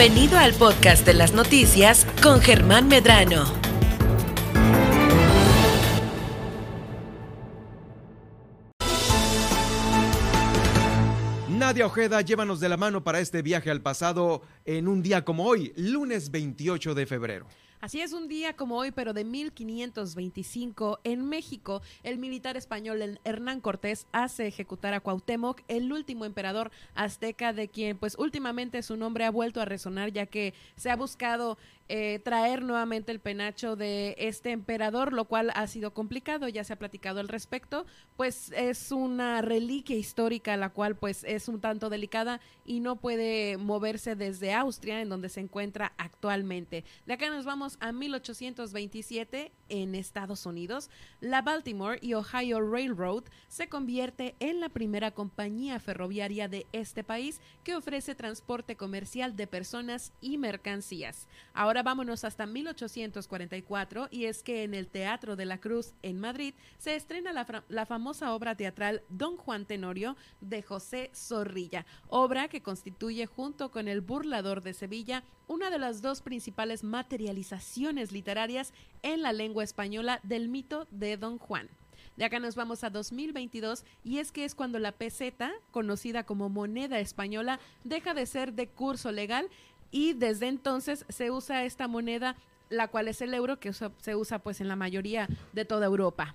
Bienvenido al podcast de las noticias con Germán Medrano. Nadia Ojeda, llévanos de la mano para este viaje al pasado en un día como hoy, lunes 28 de febrero. Así es un día como hoy, pero de 1525, en México, el militar español Hernán Cortés hace ejecutar a Cuauhtémoc, el último emperador azteca de quien pues últimamente su nombre ha vuelto a resonar ya que se ha buscado eh, traer nuevamente el penacho de este emperador, lo cual ha sido complicado, ya se ha platicado al respecto, pues es una reliquia histórica la cual pues es un tanto delicada y no puede moverse desde Austria en donde se encuentra actualmente. De acá nos vamos a 1827 en Estados Unidos. La Baltimore y Ohio Railroad se convierte en la primera compañía ferroviaria de este país que ofrece transporte comercial de personas y mercancías. Ahora vámonos hasta 1844 y es que en el Teatro de la Cruz en Madrid se estrena la, la famosa obra teatral Don Juan Tenorio de José Zorrilla, obra que constituye junto con El Burlador de Sevilla una de las dos principales materializaciones literarias en la lengua española del mito de Don Juan. De acá nos vamos a 2022 y es que es cuando la peseta, conocida como moneda española, deja de ser de curso legal y desde entonces se usa esta moneda, la cual es el euro, que se usa pues en la mayoría de toda Europa.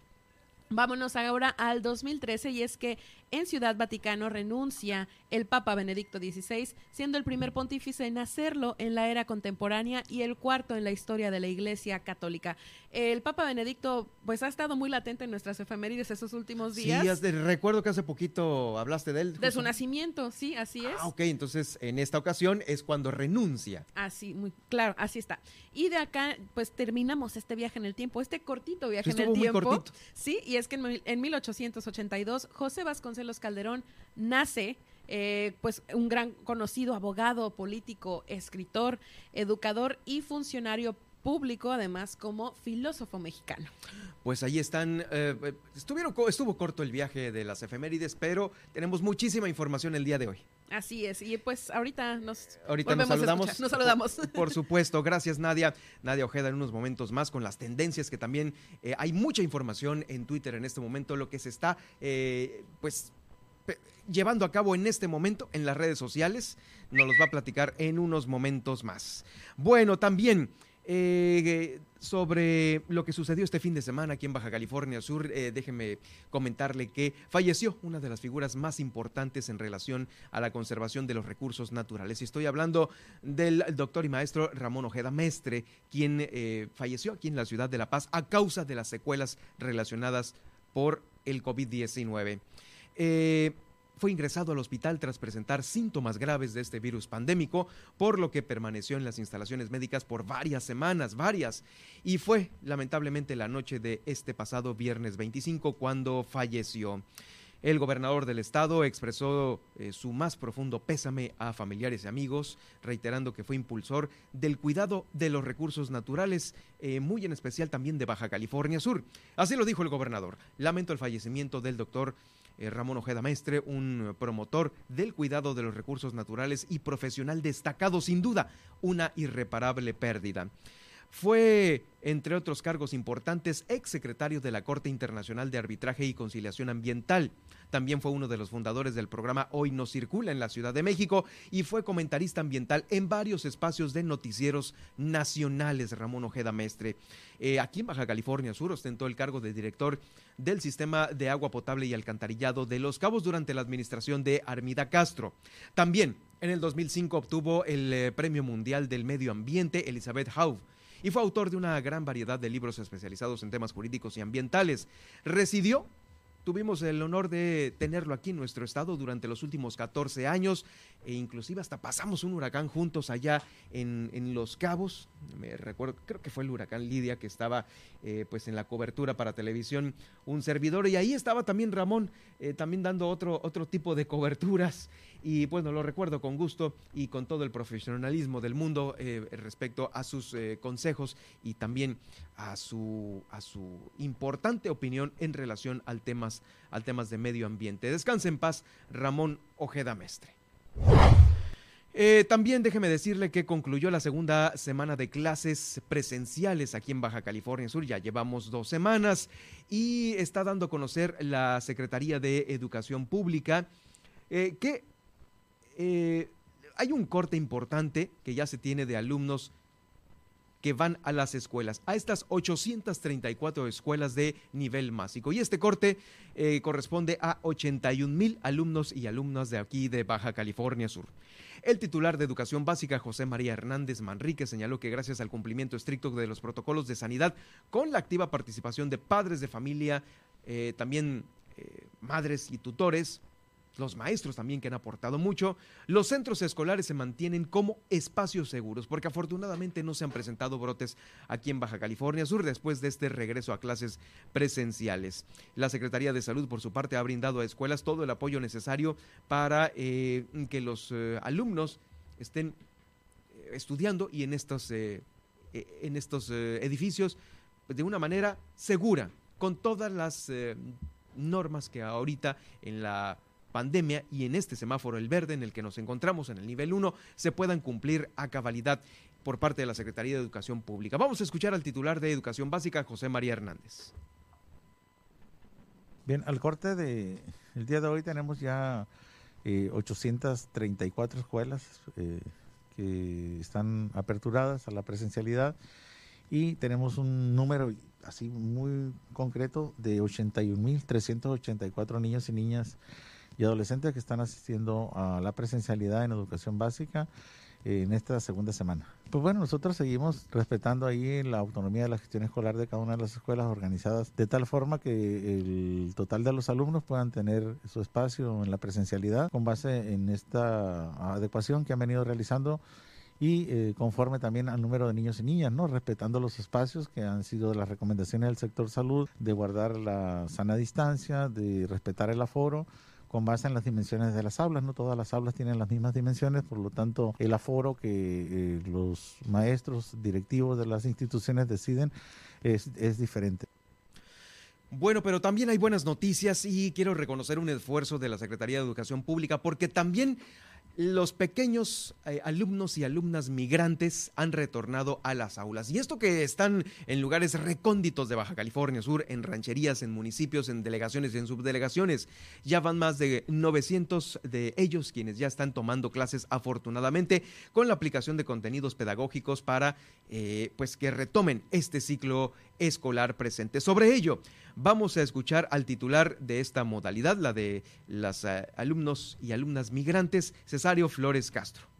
Vámonos ahora al 2013 y es que en Ciudad Vaticano renuncia el Papa Benedicto XVI, siendo el primer pontífice en hacerlo en la era contemporánea y el cuarto en la historia de la Iglesia Católica. El Papa Benedicto pues ha estado muy latente en nuestras efemérides esos últimos días. Sí, recuerdo que hace poquito hablaste de él. De su nacimiento, sí, así es. Ah, ok, entonces en esta ocasión es cuando renuncia. Así, muy claro, así está. Y de acá pues terminamos este viaje en el tiempo, este cortito viaje en el tiempo. Muy cortito. Sí, y es que en, en 1882 José Vasconcelos los Calderón nace eh, pues un gran conocido abogado, político, escritor, educador y funcionario público, además como filósofo mexicano. Pues ahí están, eh, estuvo corto el viaje de las efemérides, pero tenemos muchísima información el día de hoy. Así es, y pues ahorita nos, ahorita nos saludamos. Nos saludamos. Por, supuesto, gracias Nadia. Nadia Ojeda en unos momentos más con las tendencias que también eh, hay mucha información en Twitter en este momento, lo que se está pues llevando a cabo en este momento en las redes sociales. Nos los va a platicar en unos momentos más. Bueno, también eh, sobre lo que sucedió este fin de semana aquí en Baja California Sur, eh, déjeme comentarle que falleció una de las figuras más importantes en relación a la conservación de los recursos naturales. Estoy hablando del doctor y maestro Ramón Ojeda Mestre, quien eh, falleció aquí en la ciudad de La Paz a causa de las secuelas relacionadas por el COVID-19. Eh, fue ingresado al hospital tras presentar síntomas graves de este virus pandémico, por lo que permaneció en las instalaciones médicas por varias semanas, varias, y fue lamentablemente la noche de este pasado viernes 25 cuando falleció. El gobernador del estado expresó eh, su más profundo pésame a familiares y amigos, reiterando que fue impulsor del cuidado de los recursos naturales, eh, muy en especial también de Baja California Sur. Así lo dijo el gobernador. Lamento el fallecimiento del doctor Ramón Ojeda Mestre, un promotor del cuidado de los recursos naturales y profesional destacado, sin duda, una irreparable pérdida. Fue, entre otros cargos importantes, exsecretario de la Corte Internacional de Arbitraje y Conciliación Ambiental. También fue uno de los fundadores del programa Hoy no circula en la Ciudad de México y fue comentarista ambiental en varios espacios de noticieros nacionales, Ramón Ojeda Mestre. Eh, aquí en Baja California Sur ostentó el cargo de director del sistema de agua potable y alcantarillado de Los Cabos durante la administración de Armida Castro. También en el 2005 obtuvo el eh, Premio Mundial del Medio Ambiente Elizabeth Hauve y fue autor de una gran variedad de libros especializados en temas jurídicos y ambientales. Residió Tuvimos el honor de tenerlo aquí en nuestro estado durante los últimos 14 años e inclusive hasta pasamos un huracán juntos allá en, Los Cabos. Me recuerdo, creo que fue el huracán Lidia que estaba eh, pues en la cobertura para televisión, un servidor y ahí estaba también Ramón, eh, también dando otro, otro tipo de coberturas y bueno, lo recuerdo con gusto y con todo el profesionalismo del mundo eh, respecto a sus consejos y también a su, a su importante opinión en relación al temas, al temas de medio ambiente. Descanse en paz, Ramón Ojeda Mestre. Eh, también déjeme decirle que concluyó la segunda semana de clases presenciales aquí en Baja California Sur. Ya llevamos dos semanas y está dando a conocer la Secretaría de Educación Pública eh, que eh, hay un corte importante que ya se tiene de alumnos que van a las escuelas, a estas 834 escuelas de nivel básico. Y este corte eh, corresponde a 81 mil alumnos y alumnas de aquí de Baja California Sur. El titular de Educación Básica, José María Hernández Manrique, señaló que gracias al cumplimiento estricto de los protocolos de sanidad, con la activa participación de padres de familia, eh, también madres y tutores, los maestros también que han aportado mucho, los centros escolares se mantienen como espacios seguros, porque afortunadamente no se han presentado brotes aquí en Baja California Sur después de este regreso a clases presenciales. La Secretaría de Salud, por su parte, ha brindado a escuelas todo el apoyo necesario para eh, que los eh, alumnos estén eh, estudiando y en estos, en estos edificios de una manera segura, con todas las normas que ahorita en la pandemia y en este semáforo el verde en el que nos encontramos en el nivel 1 se puedan cumplir a cabalidad por parte de la Secretaría de Educación Pública. Vamos a escuchar al titular de Educación Básica, José María Hernández. Bien, al corte de el día de hoy tenemos ya 834 eh, escuelas eh, que están aperturadas a la presencialidad y tenemos un número así muy concreto de 81.384 niños y niñas y adolescentes que están asistiendo a la presencialidad en educación básica eh, en esta segunda semana. Pues bueno, nosotros seguimos respetando ahí la autonomía de la gestión escolar de cada una de las escuelas organizadas de tal forma que el total de los alumnos puedan tener su espacio en la presencialidad con base en esta adecuación que han venido realizando y eh, conforme también al número de niños y niñas, ¿no? Respetando los espacios que han sido las recomendaciones del sector salud de guardar la sana distancia, de respetar el aforo con base en las dimensiones de las aulas. No todas las aulas tienen las mismas dimensiones, por lo tanto el aforo que eh, los maestros directivos de las instituciones deciden es, es diferente. Bueno, pero también hay buenas noticias y quiero reconocer un esfuerzo de la Secretaría de Educación Pública porque también los pequeños eh, alumnos y alumnas migrantes han retornado a las aulas. Y esto que están en lugares recónditos de Baja California Sur, en rancherías, en municipios, en delegaciones y en subdelegaciones. Ya van más de 900 de ellos quienes ya están tomando clases afortunadamente con la aplicación de contenidos pedagógicos para eh, pues que retomen este ciclo escolar presente. Sobre ello, vamos a escuchar al titular de esta modalidad, la de los eh, alumnos y alumnas migrantes, Cesario Flores Castro.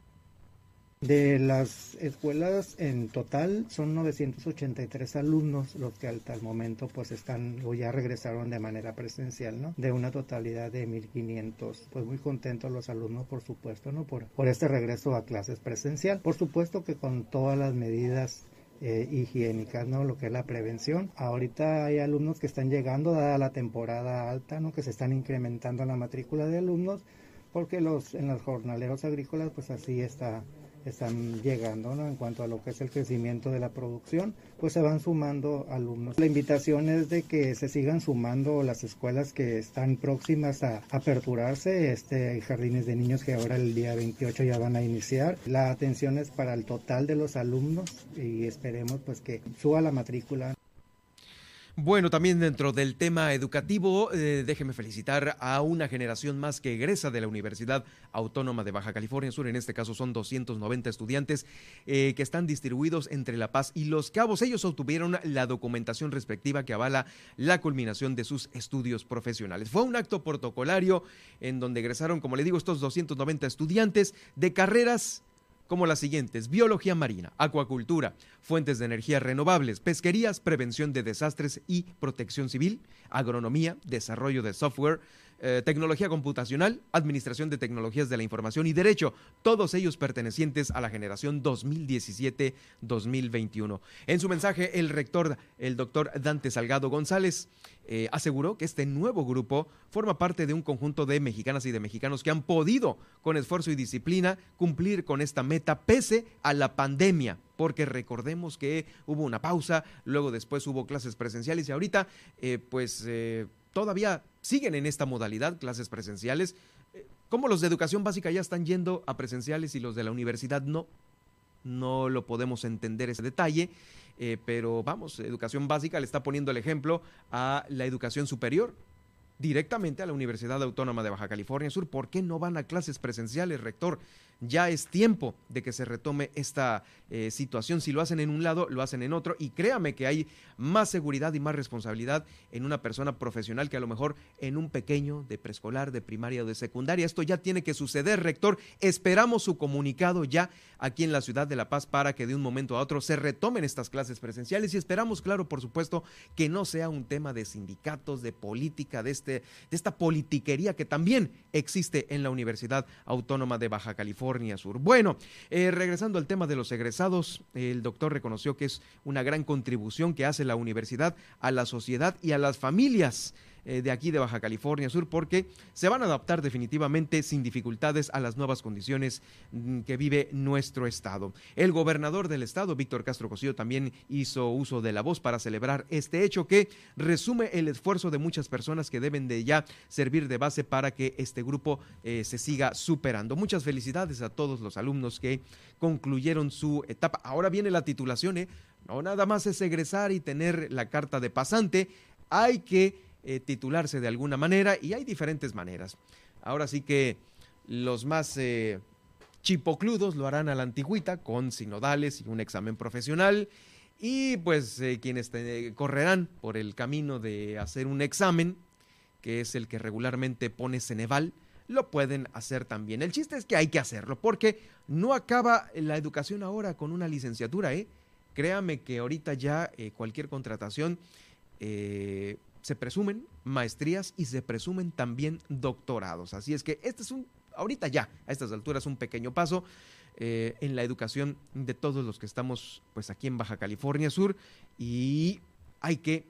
De las escuelas en total son 983 alumnos los que hasta el momento pues están o ya regresaron de manera presencial, ¿no? De una totalidad de 1500. Pues muy contentos los alumnos, por supuesto, ¿no? Por, por este regreso a clases presencial. Por supuesto que con todas las medidas eh, higiénicas, ¿no? Lo que es la prevención. Ahorita hay alumnos que están llegando, dada la temporada alta, ¿no? Que se están incrementando la matrícula de alumnos, porque los, en los jornaleros agrícolas, pues así está están llegando ¿no? en cuanto a lo que es el crecimiento de la producción, pues se van sumando alumnos. La invitación es de que se sigan sumando las escuelas que están próximas a aperturarse, este, jardines de niños que ahora el día 28 ya van a iniciar. La atención es para el total de los alumnos y esperemos pues que suba la matrícula. Bueno, también dentro del tema educativo, eh, déjeme felicitar a una generación más que egresa de la Universidad Autónoma de Baja California Sur. En este caso son 290 estudiantes eh, que están distribuidos entre La Paz y Los Cabos. Ellos obtuvieron la documentación respectiva que avala la culminación de sus estudios profesionales. Fue un acto protocolario en donde egresaron, como le digo, estos 290 estudiantes de carreras como las siguientes, biología marina, acuacultura, fuentes de energía renovables, pesquerías, prevención de desastres y protección civil, agronomía, desarrollo de software, eh, tecnología computacional, administración de tecnologías de la información y derecho, todos ellos pertenecientes a la generación 2017-2021. En su mensaje, el rector, el doctor Dante Salgado González, eh, aseguró que este nuevo grupo forma parte de un conjunto de mexicanas y de mexicanos que han podido, con esfuerzo y disciplina, cumplir con esta meta pese a la pandemia porque recordemos que hubo una pausa, luego después hubo clases presenciales y ahorita, eh, pues todavía siguen en esta modalidad, clases presenciales. Eh, ¿Cómo los de educación básica ya están yendo a presenciales y los de la universidad no? No lo podemos entender ese detalle, eh, pero vamos, educación básica le está poniendo el ejemplo a la educación superior directamente a la Universidad Autónoma de Baja California Sur. ¿Por qué no van a clases presenciales, rector? Ya es tiempo de que se retome esta eh, situación. Si lo hacen en un lado, lo hacen en otro. Y créame que hay más seguridad y más responsabilidad en una persona profesional que a lo mejor en un pequeño de preescolar, de primaria o de secundaria. Esto ya tiene que suceder, rector. Esperamos su comunicado ya aquí en la ciudad de La Paz para que de un momento a otro se retomen estas clases presenciales. Y esperamos, claro, por supuesto, que no sea un tema de sindicatos, de política, de, este, de esta politiquería que también existe en la Universidad Autónoma de Baja California Bueno, eh, regresando al tema de los egresados, el doctor reconoció que es una gran contribución que hace la universidad a la sociedad y a las familias eh, de aquí de Baja California Sur porque se van a adaptar definitivamente sin dificultades a las nuevas condiciones mm, que vive nuestro estado. El gobernador del estado, Víctor Castro Cosío, también hizo uso de la voz para celebrar este hecho que resume el esfuerzo de muchas personas que deben de ya servir de base para que este grupo eh, se siga superando. Muchas felicidades a todos los alumnos que concluyeron su etapa. Ahora viene la titulación, ¿eh? No nada más es egresar y tener la carta de pasante, hay que eh, titularse de alguna manera y hay diferentes maneras. Ahora sí que los más eh, chipocludos lo harán a la antigüita con sinodales y un examen profesional y pues eh, quienes correrán por el camino de hacer un examen, que es el que regularmente pone Ceneval, lo pueden hacer también. El chiste es que hay que hacerlo porque no acaba la educación ahora con una licenciatura, ¿eh? Créame que ahorita ya cualquier contratación se presumen maestrías y se presumen también doctorados. Así es que este es un, ahorita ya, a estas alturas, un pequeño paso eh, en la educación de todos los que estamos pues aquí en Baja California Sur y hay que,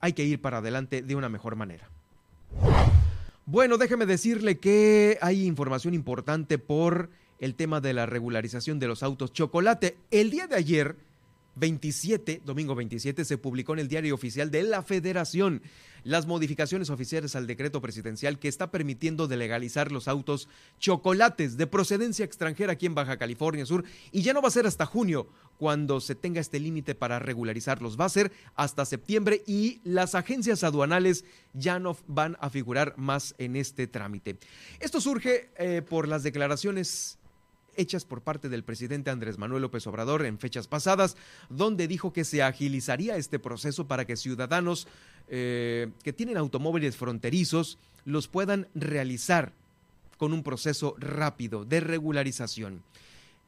hay que ir para adelante de una mejor manera. Bueno, déjeme decirle que hay información importante por el tema de la regularización de los autos chocolate. El día de ayer 27, domingo 27, se publicó en el diario oficial de la Federación las modificaciones oficiales al decreto presidencial que está permitiendo de legalizar los autos chocolates de procedencia extranjera aquí en Baja California Sur y ya no va a ser hasta junio cuando se tenga este límite para regularizarlos, va a ser hasta septiembre y las agencias aduanales ya no van a figurar más en este trámite. Esto surge eh, por las declaraciones hechas por parte del presidente Andrés Manuel López Obrador en fechas pasadas, donde dijo que se agilizaría este proceso para que ciudadanos eh, que tienen automóviles fronterizos los puedan realizar con un proceso rápido de regularización.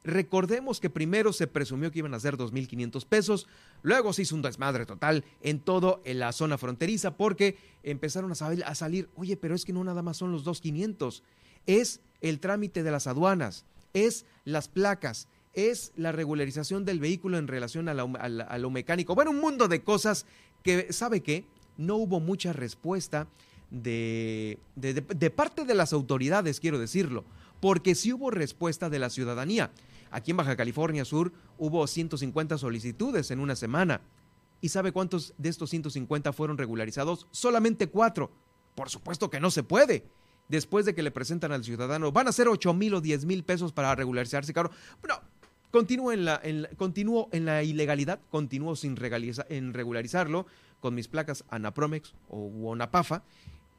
Recordemos que primero se presumió que iban a ser 2.500 pesos, luego se hizo un desmadre total en todo en la zona fronteriza porque empezaron a, a salir, oye, pero es que no nada más son los 2.500, es el trámite de las aduanas, es las placas, es la regularización del vehículo en relación a, lo mecánico. Bueno, un mundo de cosas que, ¿sabe qué? No hubo mucha respuesta de, de, parte de las autoridades, quiero decirlo, porque sí hubo respuesta de la ciudadanía. Aquí en Baja California Sur hubo 150 solicitudes en una semana. ¿Y sabe cuántos de estos 150 fueron regularizados? Solamente cuatro. Por supuesto que no se puede después de que le presentan al ciudadano, van a ser 8 mil o 10 mil pesos para regularizarse, carro. Bueno, continúo en la, continúo en la ilegalidad, continúo sin en regularizarlo con mis placas Anapromex o Anapafa.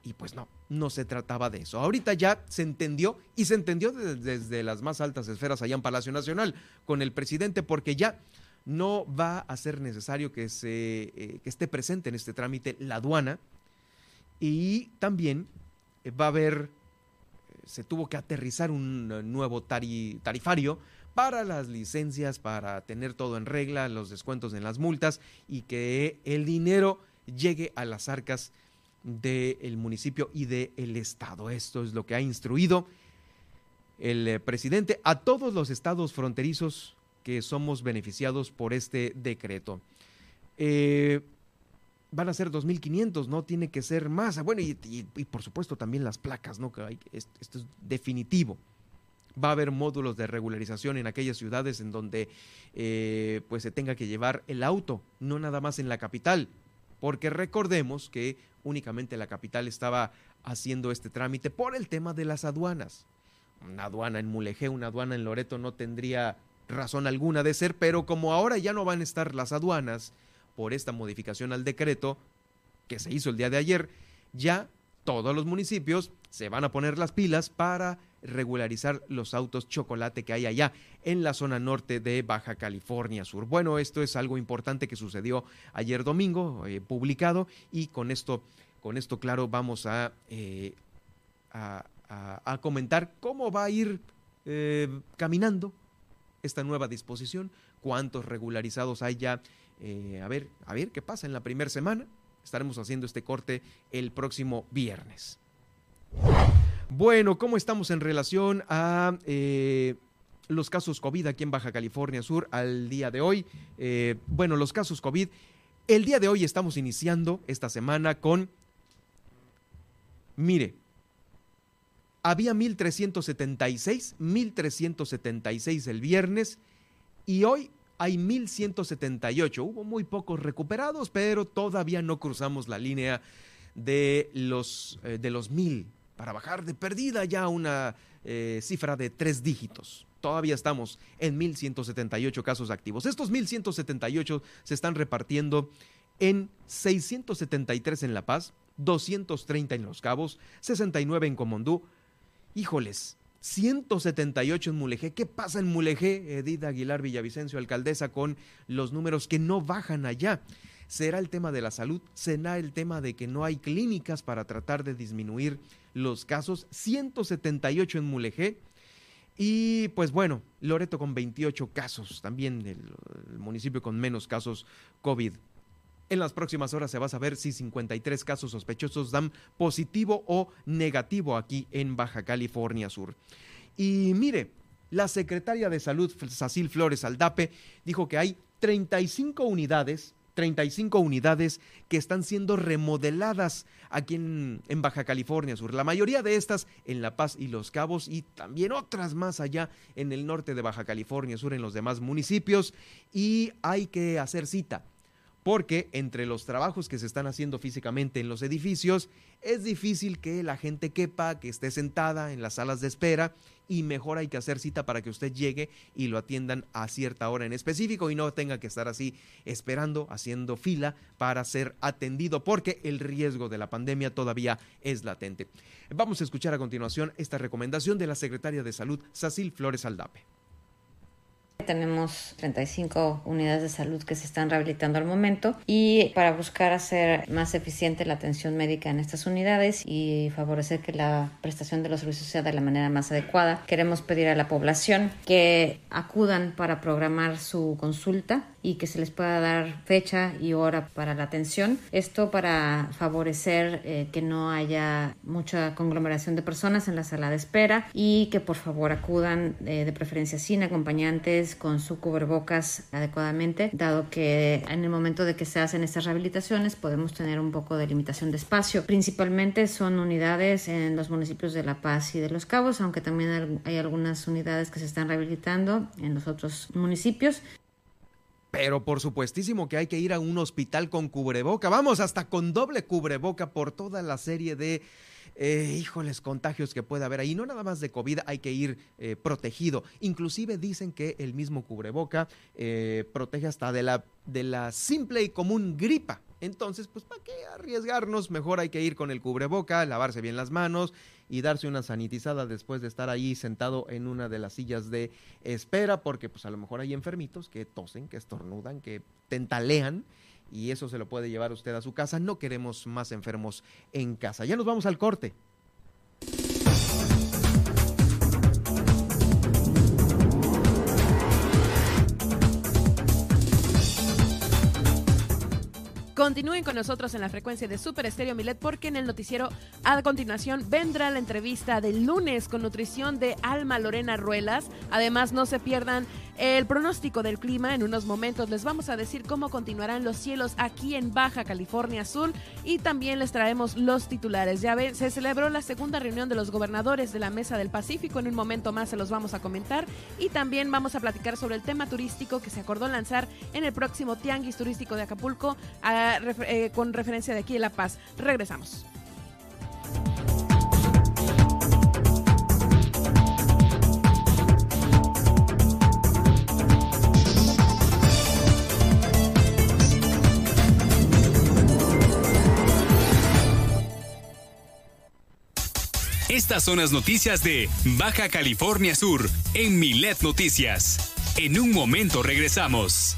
Y pues no, no se trataba de eso. Ahorita ya se entendió y se entendió desde, las más altas esferas allá en Palacio Nacional con el presidente porque ya no va a ser necesario que, se, eh, que esté presente en este trámite la aduana y también va a haber, eh, se tuvo que aterrizar un eh, nuevo tarifario para las licencias, para tener todo en regla, los descuentos en las multas y que el dinero llegue a las arcas del municipio y del estado. Esto es lo que ha instruido el presidente a todos los estados fronterizos que somos beneficiados por este decreto van a ser 2.500, no tiene que ser más. Bueno, y, por supuesto también las placas, ¿no? Que esto, es definitivo. Va a haber módulos de regularización en aquellas ciudades en donde eh, pues se tenga que llevar el auto, no nada más en la capital, porque recordemos que únicamente la capital estaba haciendo este trámite por el tema de las aduanas. Una aduana en Mulegé, una aduana en Loreto no tendría razón alguna de ser, pero como ahora ya no van a estar las aduanas por esta modificación al decreto que se hizo el día de ayer, ya todos los municipios se van a poner las pilas para regularizar los autos chocolate que hay allá en la zona norte de Baja California Sur. Bueno, esto es algo importante que sucedió ayer domingo, eh, publicado, y con esto, con esto claro, vamos a, eh, a, comentar cómo va a ir eh, caminando esta nueva disposición, cuántos regularizados hay ya. A ver, a ver qué pasa en la primera semana. Estaremos haciendo este corte el próximo viernes. Bueno, ¿cómo estamos en relación a eh, los casos COVID aquí en Baja California Sur al día de hoy? Eh, bueno, los casos COVID. El día de hoy estamos iniciando esta semana con, mire, había 1376, 1376 el viernes y hoy hay 1178. Hubo muy pocos recuperados, pero todavía no cruzamos la línea de los, eh, de los mil para bajar de perdida ya una eh, cifra de tres dígitos. Todavía estamos en 1.178 casos activos. Estos 1.178 se están repartiendo en 673 en La Paz, 230 en Los Cabos, 69 en Comondú. Híjoles, 178 en Mulegé. ¿Qué pasa en Mulegé? Edith Aguilar Villavicencio, alcaldesa, con los números que no bajan allá. ¿Será el tema de la salud? ¿Será el tema de que no hay clínicas para tratar de disminuir los casos? 178 en Mulegé. Y pues bueno, Loreto con 28 casos, también el, municipio con menos casos COVID. En las próximas horas se va a saber si 53 casos sospechosos dan positivo o negativo aquí en Baja California Sur. Y mire, la secretaria de Salud, Sacil Flores Aldape, dijo que hay 35 unidades 35 unidades que están siendo remodeladas aquí en, Baja California Sur. La mayoría de estas en La Paz y Los Cabos y también otras más allá en el norte de Baja California Sur, en los demás municipios. Y hay que hacer cita porque entre los trabajos que se están haciendo físicamente en los edificios, es difícil que la gente quepa, que esté sentada en las salas de espera y mejor hay que hacer cita para que usted llegue y lo atiendan a cierta hora en específico y no tenga que estar así esperando, haciendo fila para ser atendido porque el riesgo de la pandemia todavía es latente. Vamos a escuchar a continuación esta recomendación de la secretaria de Salud, Sacil Flores Aldape. Tenemos 35 unidades de salud que se están rehabilitando al momento y para buscar hacer más eficiente la atención médica en estas unidades y favorecer que la prestación de los servicios sea de la manera más adecuada, queremos pedir a la población que acudan para programar su consulta y que se les pueda dar fecha y hora para la atención. Esto para favorecer eh, que no haya mucha conglomeración de personas en la sala de espera y que por favor acudan eh, de preferencia sin acompañantes con su cubrebocas adecuadamente, dado que en el momento de que se hacen estas rehabilitaciones podemos tener un poco de limitación de espacio. Principalmente son unidades en los municipios de La Paz y de Los Cabos, aunque también hay algunas unidades que se están rehabilitando en los otros municipios. Pero por supuestísimo que hay que ir a un hospital con cubreboca, vamos, hasta con doble cubreboca por toda la serie de, eh, híjoles, contagios que puede haber ahí. No nada más de COVID, hay que ir eh, protegido. Inclusive dicen que el mismo cubreboca eh, protege hasta de la, de la simple y común gripa. Entonces, pues, ¿para qué arriesgarnos? Mejor hay que ir con el cubreboca, lavarse bien las manos y darse una sanitizada después de estar ahí sentado en una de las sillas de espera, porque pues a lo mejor hay enfermitos que tosen, que estornudan, que tentalean y eso se lo puede llevar usted a su casa. No queremos más enfermos en casa. Ya nos vamos al corte. Continúen con nosotros en la frecuencia de Super Estéreo Milet porque en el noticiero a continuación vendrá la entrevista del lunes con nutrición de Alma Lorena Ruelas. Además, no se pierdan el pronóstico del clima. En unos momentos les vamos a decir cómo continuarán los cielos aquí en Baja California Sur y también les traemos los titulares. Ya ven, se celebró la segunda reunión de los gobernadores de la Mesa del Pacífico. En un momento más se los vamos a comentar y también vamos a platicar sobre el tema turístico que se acordó lanzar en el próximo Tianguis Turístico de Acapulco. Eh, con referencia de aquí de La Paz. Regresamos. Estas son las noticias de Baja California Sur en Milet Noticias. En un momento regresamos.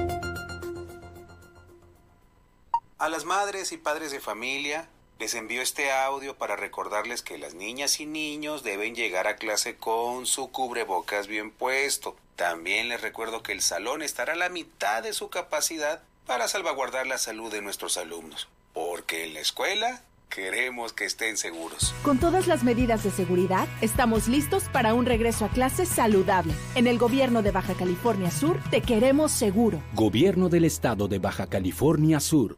A las madres y padres de familia les envío este audio para recordarles que las niñas y niños deben llegar a clase con su cubrebocas bien puesto. También les recuerdo que el salón estará a la mitad de su capacidad para salvaguardar la salud de nuestros alumnos. Porque en la escuela queremos que estén seguros. Con todas las medidas de seguridad, estamos listos para un regreso a clases saludable. En el gobierno de Baja California Sur, te queremos seguro. Gobierno del Estado de Baja California Sur.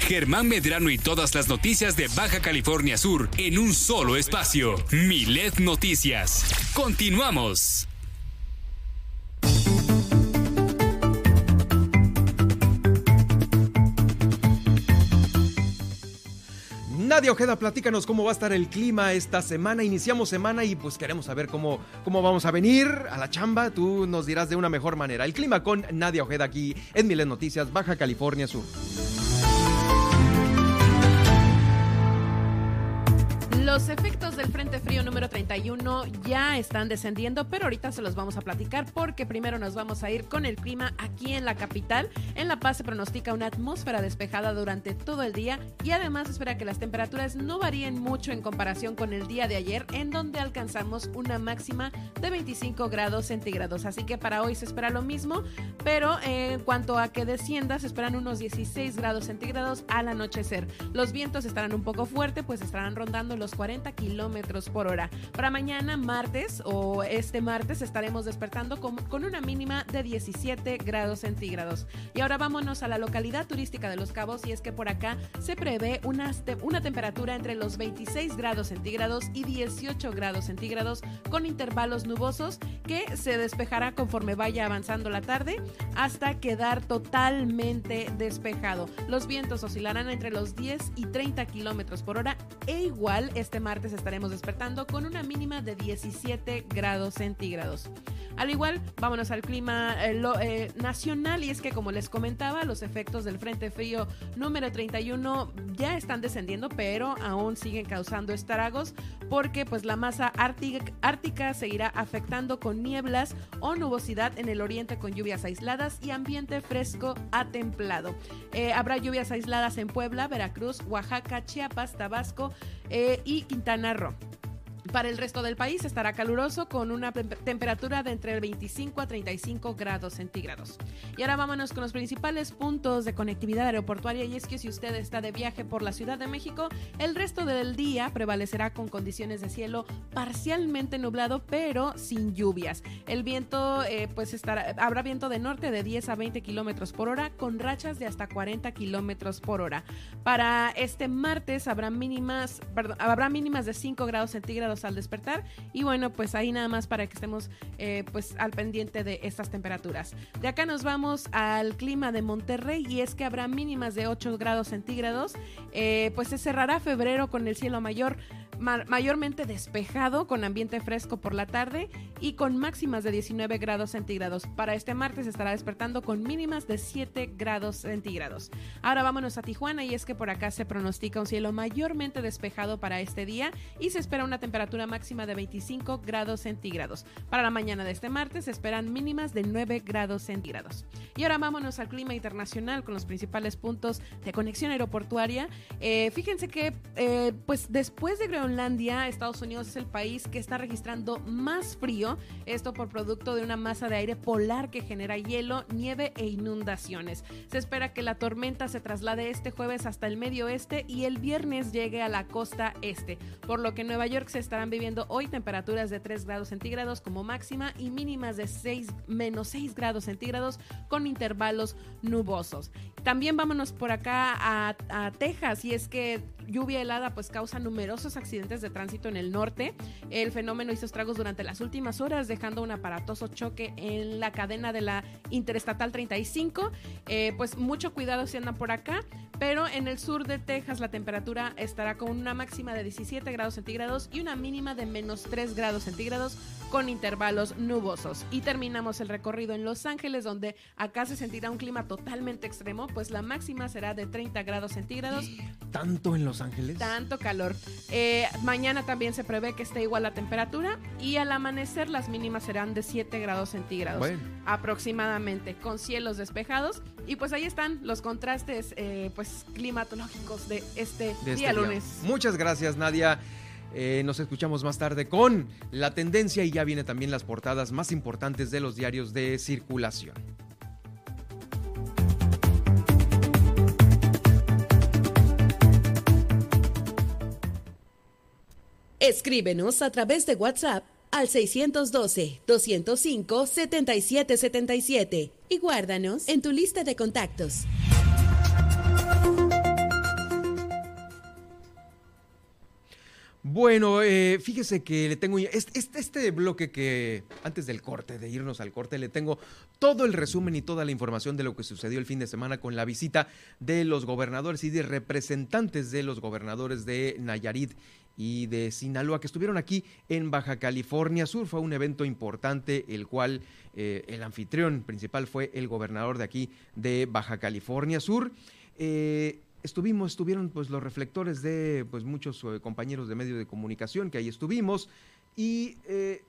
Germán Medrano y todas las noticias de Baja California Sur en un solo espacio. Milet Noticias. Continuamos. Nadia Ojeda, platícanos cómo va a estar el clima esta semana. Iniciamos semana y pues queremos saber cómo, cómo vamos a venir a la chamba. Tú nos dirás de una mejor manera. El clima con Nadia Ojeda aquí en Milet Noticias, Baja California Sur. Los efectos del Frente Frío número 31 ya están descendiendo, pero ahorita se los vamos a platicar porque primero nos vamos a ir con el clima aquí en la capital. En La Paz se pronostica una atmósfera despejada durante todo el día y además espera que las temperaturas no varíen mucho en comparación con el día de ayer, en donde alcanzamos una máxima de 25 grados centígrados. Así que para hoy se espera lo mismo, pero en cuanto a que descienda, se esperan unos 16 grados centígrados al anochecer. Los vientos estarán un poco fuertes, pues estarán rondando los 40 kilómetros por hora. Para mañana, martes o este martes, estaremos despertando con, una mínima de 17 grados centígrados. Y ahora vámonos a la localidad turística de Los Cabos, y es que por acá se prevé una, una temperatura entre los 26 grados centígrados y 18 grados centígrados, con intervalos nubosos que se despejará conforme vaya avanzando la tarde hasta quedar totalmente despejado. Los vientos oscilarán entre los 10 y 30 kilómetros por hora e igual es este martes estaremos despertando con una mínima de 17 grados centígrados. Al igual, vámonos al clima eh, lo- eh, nacional y es que como les comentaba, los efectos del Frente Frío número 31 ya están descendiendo, pero aún siguen causando estragos porque pues la masa ártica, ártica seguirá afectando con nieblas o nubosidad en el oriente con lluvias aisladas y ambiente fresco a templado. Eh, habrá lluvias aisladas en Puebla, Veracruz, Oaxaca, Chiapas, Tabasco eh, y Quintana Roo. Para el resto del país estará caluroso con una tem- temperatura de entre 25 a 35 grados centígrados. Y ahora vámonos con los principales puntos de conectividad aeroportuaria y es que si usted está de viaje por la Ciudad de México, el resto del día prevalecerá con condiciones de cielo parcialmente nublado pero sin lluvias. El viento eh, pues estará, habrá viento de norte de 10 a 20 kilómetros por hora con rachas de hasta 40 kilómetros por hora. Para este martes habrá mínimas, habrá mínimas de 5 grados centígrados al despertar y bueno pues ahí nada más para que estemos eh, pues al pendiente de estas temperaturas. De acá nos vamos al clima de Monterrey y es que habrá mínimas de 8 grados centígrados. Eh, pues se cerrará febrero con el cielo mayor ma- mayormente despejado con ambiente fresco por la tarde y con máximas de 19 grados centígrados. Para este martes estará despertando con mínimas de 7 grados centígrados. Ahora vámonos a Tijuana y es que por acá se pronostica un cielo mayormente despejado para este día y se espera una temperatura máxima de 25 grados centígrados. Para la mañana de este martes se esperan mínimas de 9 grados centígrados. Y ahora vámonos al clima internacional con los principales puntos de conexión aeroportuaria. Eh, fíjense que eh, pues después de Groenlandia, Estados Unidos es el país que está registrando más frío, esto por producto de una masa de aire polar que genera hielo, nieve e inundaciones. Se espera que la tormenta se traslade este jueves hasta el medio oeste y el viernes llegue a la costa este, por lo que en Nueva York se estarán viviendo hoy temperaturas de 3 grados centígrados como máxima y mínimas de 6 menos 6 grados centígrados con intervalos nubosos. También vámonos por acá a, a Texas y es que lluvia helada pues causa numerosos accidentes de tránsito en el norte. El fenómeno hizo estragos durante las últimas horas dejando un aparatoso choque en la cadena de la Interestatal 35. Eh, pues mucho cuidado si andan por acá, pero en el sur de Texas la temperatura estará con una máxima de 17 grados centígrados y una mínima de menos 3 grados centígrados con intervalos nubosos. Y terminamos el recorrido en Los Ángeles, donde acá se sentirá un clima totalmente extremo, pues la máxima será de 30 grados centígrados. ¿Tanto en Los Ángeles? Tanto calor. Eh, mañana también se prevé que esté igual la temperatura y al amanecer las mínimas serán de 7 grados centígrados Bueno. aproximadamente, con cielos despejados. Y pues ahí están los contrastes eh, pues climatológicos de este de este día lunes. Muchas gracias, Nadia. Eh, nos escuchamos más tarde con la tendencia y ya viene también las portadas más importantes de los diarios de circulación. Escríbenos a través de WhatsApp al 612-205-7777 y guárdanos en tu lista de contactos. Bueno, eh, fíjese que le tengo este, este, este bloque que antes del corte, de irnos al corte, le tengo todo el resumen y toda la información de lo que sucedió el fin de semana con la visita de los gobernadores y de representantes de los gobernadores de Nayarit y de Sinaloa que estuvieron aquí en Baja California Sur. Fue un evento importante, el cual eh, el anfitrión principal fue el gobernador de aquí de Baja California Sur. Eh, estuvimos, estuvieron pues los reflectores de pues muchos eh, compañeros de medios de comunicación que ahí estuvimos y eh,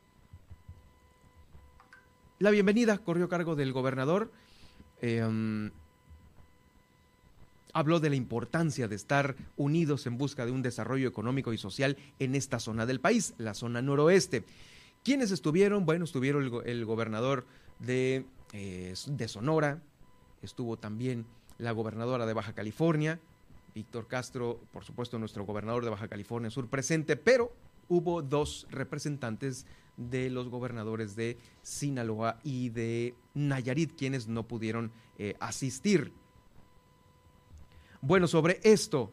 la bienvenida corrió a cargo del gobernador. Um, habló de la importancia de estar unidos en busca de un desarrollo económico y social en esta zona del país, la zona noroeste. ¿Quiénes estuvieron? Bueno, estuvieron el, el gobernador de, eh, de Sonora, estuvo también la gobernadora de Baja California, Víctor Castro, por supuesto nuestro gobernador de Baja California Sur presente, pero hubo dos representantes de los gobernadores de Sinaloa y de Nayarit quienes no pudieron eh, asistir. Bueno, sobre esto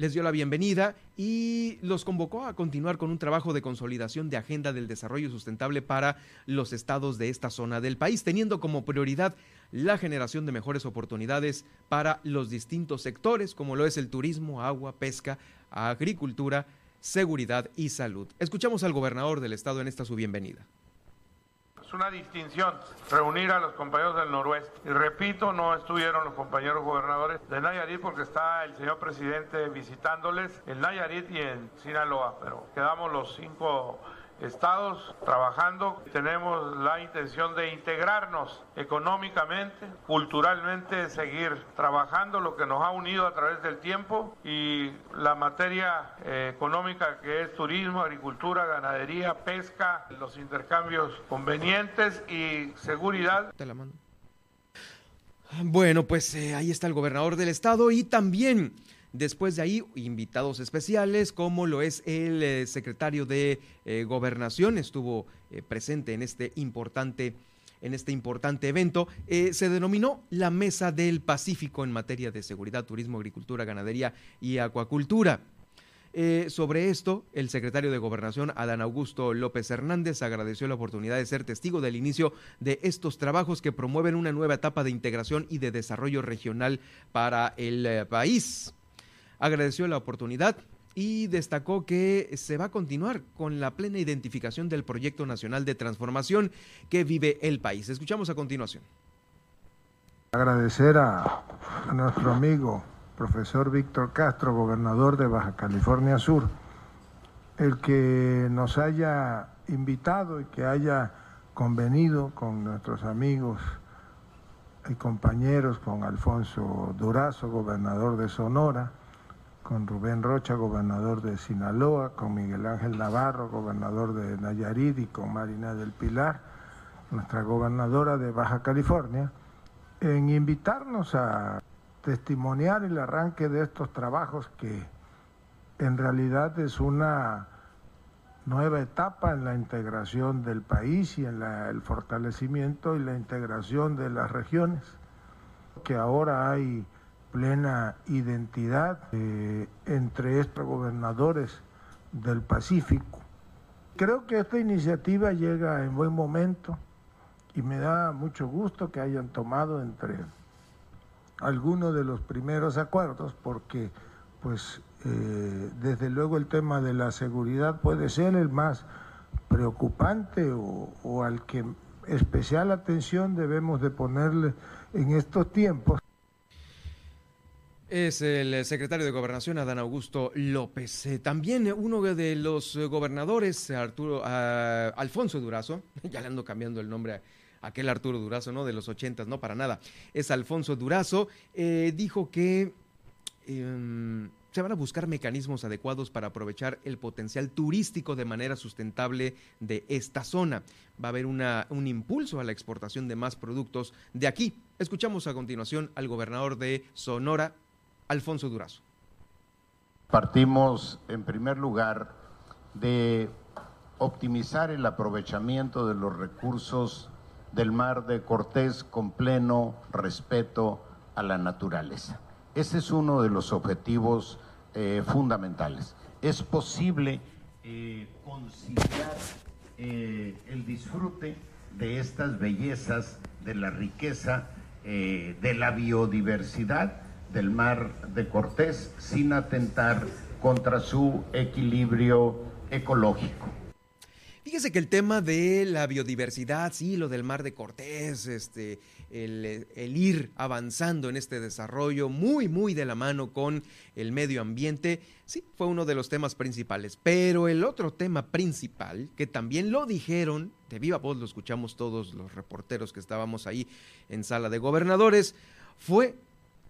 les dio la bienvenida y los convocó a continuar con un trabajo de consolidación de agenda del desarrollo sustentable para los estados de esta zona del país, teniendo como prioridad la generación de mejores oportunidades para los distintos sectores, como lo es el turismo, agua, pesca, agricultura, seguridad y salud. Escuchamos al gobernador del estado en esta su bienvenida. Es una distinción reunir a los compañeros del noroeste. Y repito, no estuvieron los compañeros gobernadores de Nayarit porque está el señor presidente visitándoles en Nayarit y en Sinaloa, pero quedamos los cinco estados trabajando. Tenemos la intención de integrarnos económicamente, culturalmente, seguir trabajando lo que nos ha unido a través del tiempo y la materia eh, económica que es turismo, agricultura, ganadería, pesca, los intercambios convenientes y seguridad. Te la mando. Bueno, pues eh, ahí está el gobernador del estado y también Después de ahí, invitados especiales, como lo es el eh, secretario de eh, Gobernación, estuvo eh, presente en este importante en este importante evento, se denominó la Mesa del Pacífico en materia de seguridad, turismo, agricultura, ganadería y acuacultura. sobre esto, el secretario de Gobernación, Adán Augusto López Hernández, agradeció la oportunidad de ser testigo del inicio de estos trabajos que promueven una nueva etapa de integración y de desarrollo regional para el país agradeció la oportunidad y destacó que se va a continuar con la plena identificación del proyecto nacional de transformación que vive el país. Escuchamos a continuación. Agradecer a, nuestro amigo profesor Víctor Castro, gobernador de Baja California Sur, el que nos haya invitado y que haya convenido con nuestros amigos y compañeros, con Alfonso Durazo, gobernador de Sonora, con Rubén Rocha, gobernador de Sinaloa, con Miguel Ángel Navarro, gobernador de Nayarit, y con Marina del Pilar, nuestra gobernadora de Baja California, en invitarnos a testimoniar el arranque de estos trabajos que en realidad es una nueva etapa en la integración del país y en el fortalecimiento y la integración de las regiones, que ahora hay plena identidad eh, entre estos gobernadores del Pacífico. Creo que esta iniciativa llega en buen momento y me da mucho gusto que hayan tomado entre algunos de los primeros acuerdos porque pues eh, desde luego el tema de la seguridad puede ser el más preocupante o, o al que especial atención debemos de ponerle en estos tiempos. Es el secretario de Gobernación, Adán Augusto López. Eh, también uno de los gobernadores, Arturo, ah, Alfonso Durazo, ya le ando cambiando el nombre a aquel Arturo Durazo, ¿no? De los ochentas, no para nada. Es Alfonso Durazo, eh, dijo que em, se van a buscar mecanismos adecuados para aprovechar el potencial turístico de manera sustentable de esta zona. Va a haber un impulso a la exportación de más productos de aquí. Escuchamos a continuación al gobernador de Sonora, Alfonso Durazo. Partimos, en primer lugar, de optimizar el aprovechamiento de los recursos del mar de Cortés con pleno respeto a la naturaleza. Ese es uno de los objetivos eh, fundamentales. Es posible eh, conciliar eh, el disfrute de estas bellezas, de la riqueza, de la biodiversidad, del mar de Cortés sin atentar contra su equilibrio ecológico. Fíjese que el tema de la biodiversidad, sí, lo del mar de Cortés, este, el, el, ir avanzando en este desarrollo muy, muy de la mano con el medio ambiente, sí, fue uno de los temas principales. Pero el otro tema principal, que también lo dijeron, de viva voz lo escuchamos todos los reporteros que estábamos ahí en sala de gobernadores, fue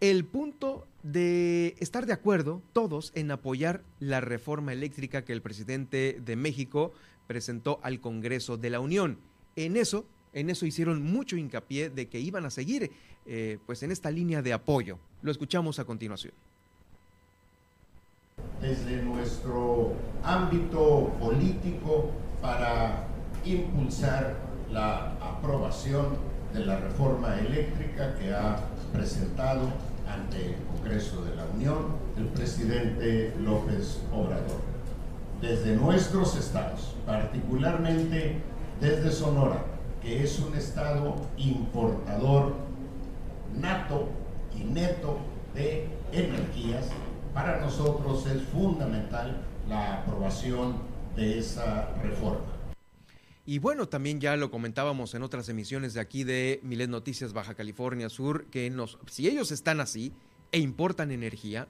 el punto de estar de acuerdo todos en apoyar la reforma eléctrica que el presidente de México presentó al Congreso de la Unión. En eso, en eso hicieron mucho hincapié de que iban a seguir eh, pues en esta línea de apoyo. Lo escuchamos a continuación. Desde nuestro ámbito político para impulsar la aprobación de la reforma eléctrica que ha presentado ante el Congreso de la Unión el presidente López Obrador. Desde nuestros estados, particularmente desde Sonora, que es un estado importador nato y neto de energías, para nosotros es fundamental la aprobación de esa reforma. Y bueno, también ya lo comentábamos en otras emisiones de aquí de Milet Noticias Baja California Sur, que nos, si ellos están así e importan energía,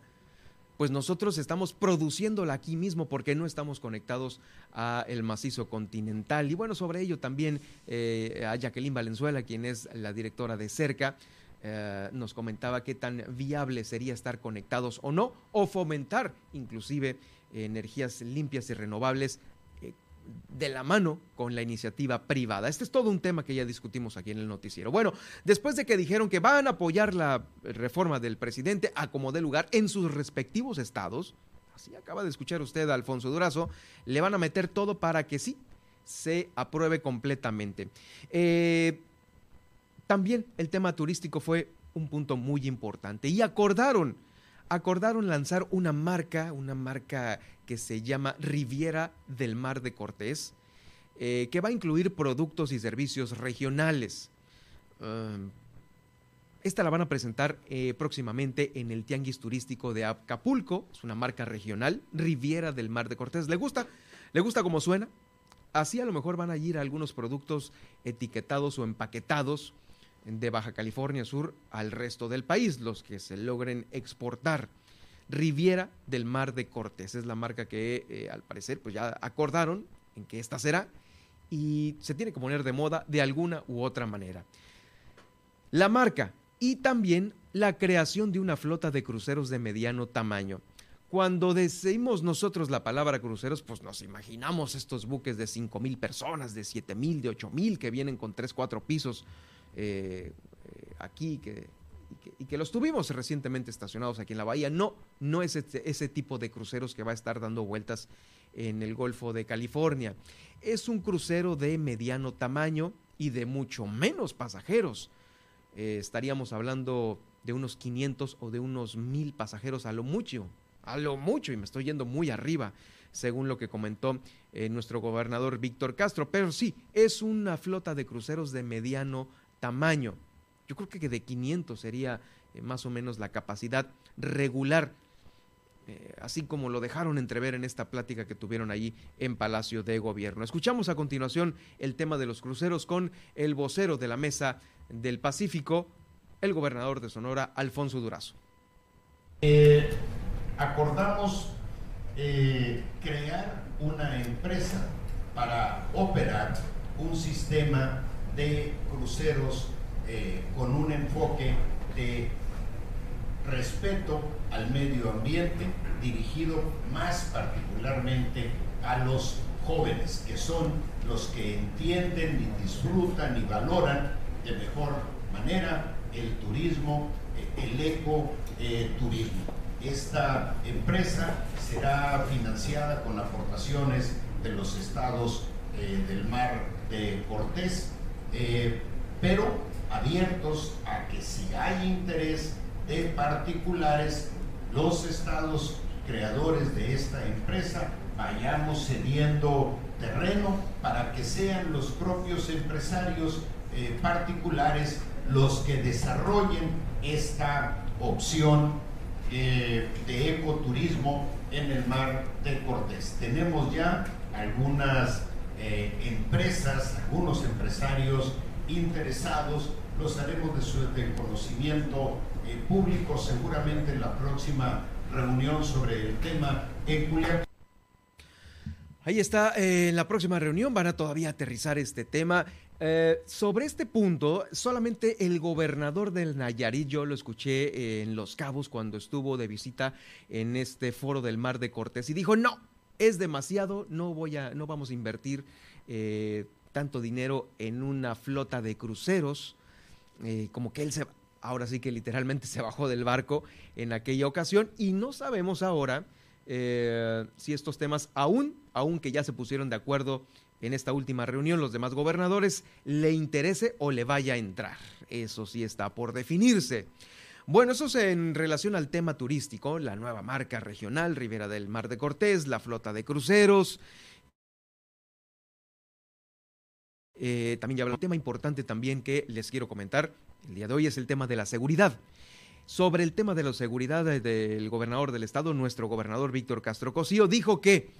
pues nosotros estamos produciéndola aquí mismo porque no estamos conectados a el macizo continental. Y bueno, sobre ello también eh, a Jacqueline Valenzuela, quien es la directora de Cerca, eh, nos comentaba qué tan viable sería estar conectados o no, o fomentar inclusive energías limpias y renovables de la mano con la iniciativa privada. Este es todo un tema que ya discutimos aquí en el noticiero. Bueno, después de que dijeron que van a apoyar la reforma del presidente a como dé lugar en sus respectivos estados, así acaba de escuchar usted a Alfonso Durazo, le van a meter todo para que sí se apruebe completamente. Eh, también el tema turístico fue un punto muy importante y acordaron, acordaron lanzar una marca, una marca que se llama Riviera del Mar de Cortés, eh, que va a incluir productos y servicios regionales. Um, esta la van a presentar eh, próximamente en el Tianguis Turístico de Acapulco. Es una marca regional, Riviera del Mar de Cortés. ¿Le gusta? ¿Le gusta cómo suena? Así a lo mejor van a ir algunos productos etiquetados o empaquetados de Baja California Sur al resto del país, los que se logren exportar. Riviera del Mar de Cortés es la marca que eh, al parecer pues ya acordaron en que esta será y se tiene que poner de moda de alguna u otra manera. La marca y también la creación de una flota de cruceros de mediano tamaño. Cuando decimos nosotros la palabra cruceros, pues nos imaginamos estos buques de 5 mil personas, de 7 mil, de 8 mil, que vienen con 3, 4 pisos eh, eh, aquí que, y, que, los tuvimos recientemente estacionados aquí en la bahía. No, no es ese, ese tipo de cruceros que va a estar dando vueltas en el Golfo de California. Es un crucero de mediano tamaño y de mucho menos pasajeros. Eh, estaríamos hablando de unos 500 o de unos 1000 pasajeros a lo mucho, a lo mucho, y me estoy yendo muy arriba, según lo que comentó eh, nuestro gobernador Víctor Castro. Pero sí, es una flota de cruceros de mediano tamaño. Yo creo que de 500 sería eh, más o menos la capacidad regular, eh, así como lo dejaron entrever en esta plática que tuvieron allí en Palacio de Gobierno. Escuchamos a continuación el tema de los cruceros con el vocero de la Mesa del Pacífico, el gobernador de Sonora, Alfonso Durazo. Eh, acordamos crear una empresa para operar un sistema de cruceros eh, con un enfoque de respeto al medio ambiente dirigido más particularmente a los jóvenes, que son los que entienden y disfrutan y valoran de mejor manera el turismo, eh, el ecoturismo. Esta empresa será financiada con aportaciones de los estados eh, del mar de Cortés eh, pero abiertos a que si hay interés de particulares, los estados creadores de esta empresa vayamos cediendo terreno para que sean los propios empresarios eh, particulares los que desarrollen esta opción eh, de ecoturismo en el mar de Cortés. Tenemos ya algunas eh, empresas, algunos empresarios interesados, los haremos de su conocimiento eh, público seguramente en la próxima reunión sobre el tema en Ahí está, eh, en la próxima reunión van a todavía aterrizar este tema. sobre este punto, solamente el gobernador del Nayarit, yo lo escuché en Los Cabos cuando estuvo de visita en este foro del Mar de Cortés y dijo, no, es demasiado, no, voy a, no vamos a invertir eh, tanto dinero en una flota de cruceros, eh, como que él se, ahora sí que literalmente se bajó del barco en aquella ocasión y no sabemos ahora eh, si estos temas aún, aunque ya se pusieron de acuerdo en esta última reunión los demás gobernadores, le interese o le vaya a entrar. Eso sí está por definirse. Bueno, eso es en relación al tema turístico, la nueva marca regional Ribera del Mar de Cortés, la flota de cruceros. Eh, también ya hablamos un tema importante también que les quiero comentar el día de hoy es el tema de la seguridad. sobre el tema de la seguridad del gobernador del estado, nuestro gobernador Víctor Castro Cosío, dijo que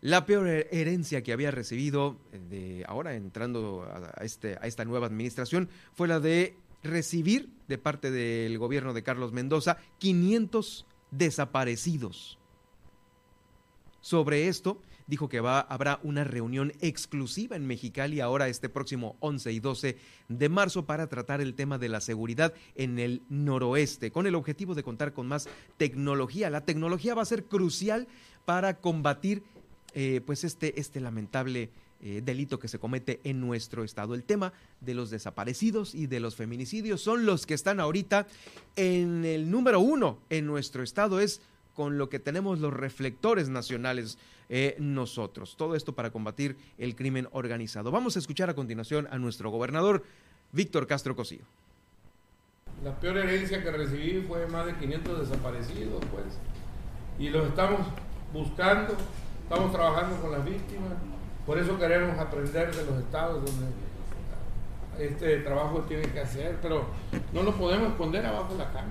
la peor herencia que había recibido de ahora entrando a, este, a esta nueva administración fue la de recibir de parte del gobierno de Carlos Mendoza 500 desaparecidos. Sobre esto, dijo que va, habrá una reunión exclusiva en Mexicali ahora este próximo 11 y 12 de marzo para tratar el tema de la seguridad en el noroeste, con el objetivo de contar con más tecnología. La tecnología va a ser crucial para combatir eh, pues este, este lamentable eh, delito que se comete en nuestro estado. El tema de los desaparecidos y de los feminicidios son los que están ahorita en el número uno en nuestro estado. Es con lo que tenemos los reflectores nacionales eh, nosotros. Todo esto para combatir el crimen organizado. Vamos a escuchar a continuación a nuestro gobernador, Víctor Castro Cosío. La peor herencia que recibí fue más de 500 desaparecidos, pues. Y los estamos buscando, estamos trabajando con las víctimas. Por eso queremos aprender de los estados donde este trabajo tiene que hacer, pero no lo podemos esconder abajo de la cama.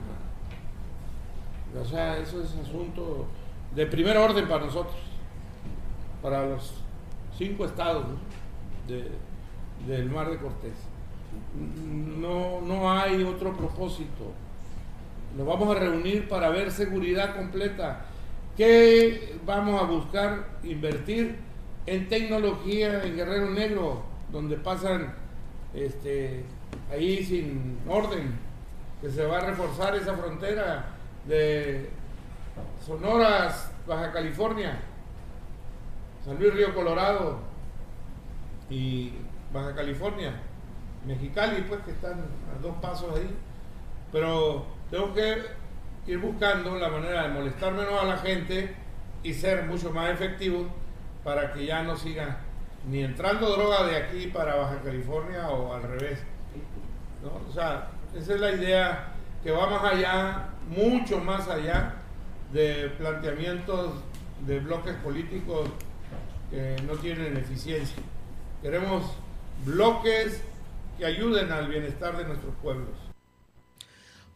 O sea, eso es asunto de primer orden para nosotros, para los cinco estados del Mar de Cortés. No, no hay otro propósito. Nos vamos a reunir para ver seguridad completa. ¿Qué vamos a buscar? Invertir en tecnología en Guerrero Negro, donde pasan este, ahí sin orden, que se va a reforzar esa frontera de Sonoras, Baja California, San Luis Río Colorado y Baja California, Mexicali, pues que están a dos pasos ahí. Pero tengo que ir buscando la manera de molestar menos a la gente y ser mucho más efectivo para que ya no siga ni entrando droga de aquí para Baja California o al revés. O sea, esa es la idea que va más allá, mucho más allá de planteamientos de bloques políticos que no tienen eficiencia. Queremos bloques que ayuden al bienestar de nuestros pueblos.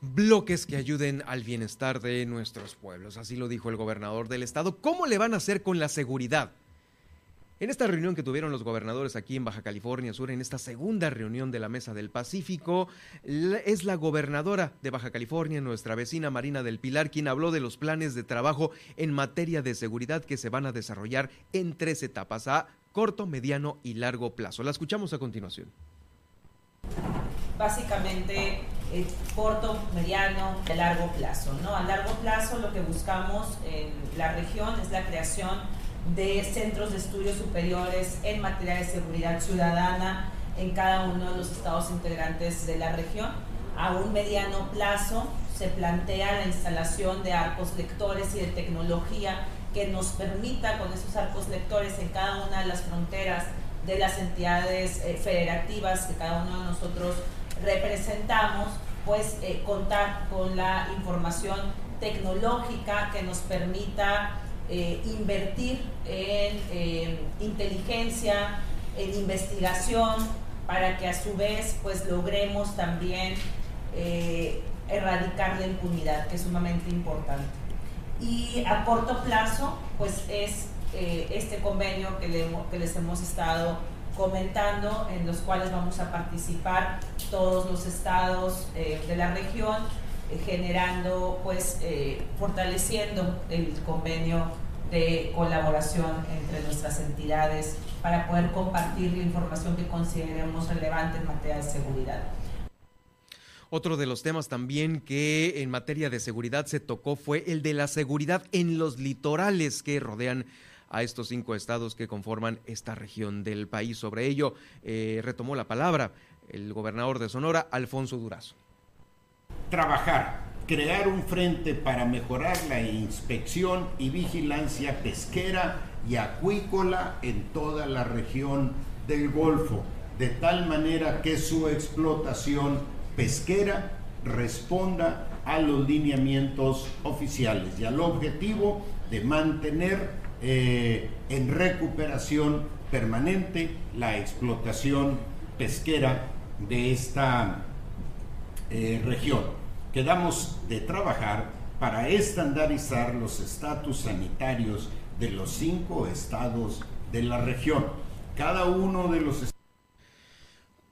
Bloques que ayuden al bienestar de nuestros pueblos, así lo dijo el gobernador del estado. ¿Cómo le van a hacer con la seguridad? En esta reunión que tuvieron los gobernadores aquí en Baja California Sur, en esta segunda reunión de la Mesa del Pacífico, es la gobernadora de Baja California, nuestra vecina Marina del Pilar, quien habló de los planes de trabajo en materia de seguridad que se van a desarrollar en tres etapas, a corto, mediano y largo plazo. La escuchamos a continuación. Básicamente eh, corto, mediano y largo plazo. ¿no? A largo plazo lo que buscamos en la región es la creación de centros de estudios superiores en materia de seguridad ciudadana en cada uno de los estados integrantes de la región. A un mediano plazo se plantea la instalación de arcos lectores y de tecnología que nos permita con esos arcos lectores en cada una de las fronteras de las entidades eh, federativas que cada uno de nosotros representamos, pues eh, contar con la información tecnológica que nos permita eh, invertir en inteligencia, en investigación, para que a su vez pues logremos también eh, erradicar la impunidad, que es sumamente importante. Y a corto plazo pues es eh, este convenio que, les hemos estado comentando, en los cuales vamos a participar todos los estados de la región eh, generando, pues, eh, fortaleciendo el convenio de colaboración entre nuestras entidades para poder compartir la información que consideremos relevante en materia de seguridad. Otro de los temas también que en materia de seguridad se tocó fue el de la seguridad en los litorales que rodean a estos cinco estados que conforman esta región del país. Sobre ello eh, retomó la palabra el gobernador de Sonora, Alfonso Durazo trabajar, crear un frente para mejorar la inspección y vigilancia pesquera y acuícola en toda la región del Golfo, de tal manera que su explotación pesquera responda a los lineamientos oficiales y al objetivo de mantener eh, en recuperación permanente la explotación pesquera de esta eh, región. quedamos de trabajar para estandarizar los estatus sanitarios de los cinco estados de la región. Cada uno de los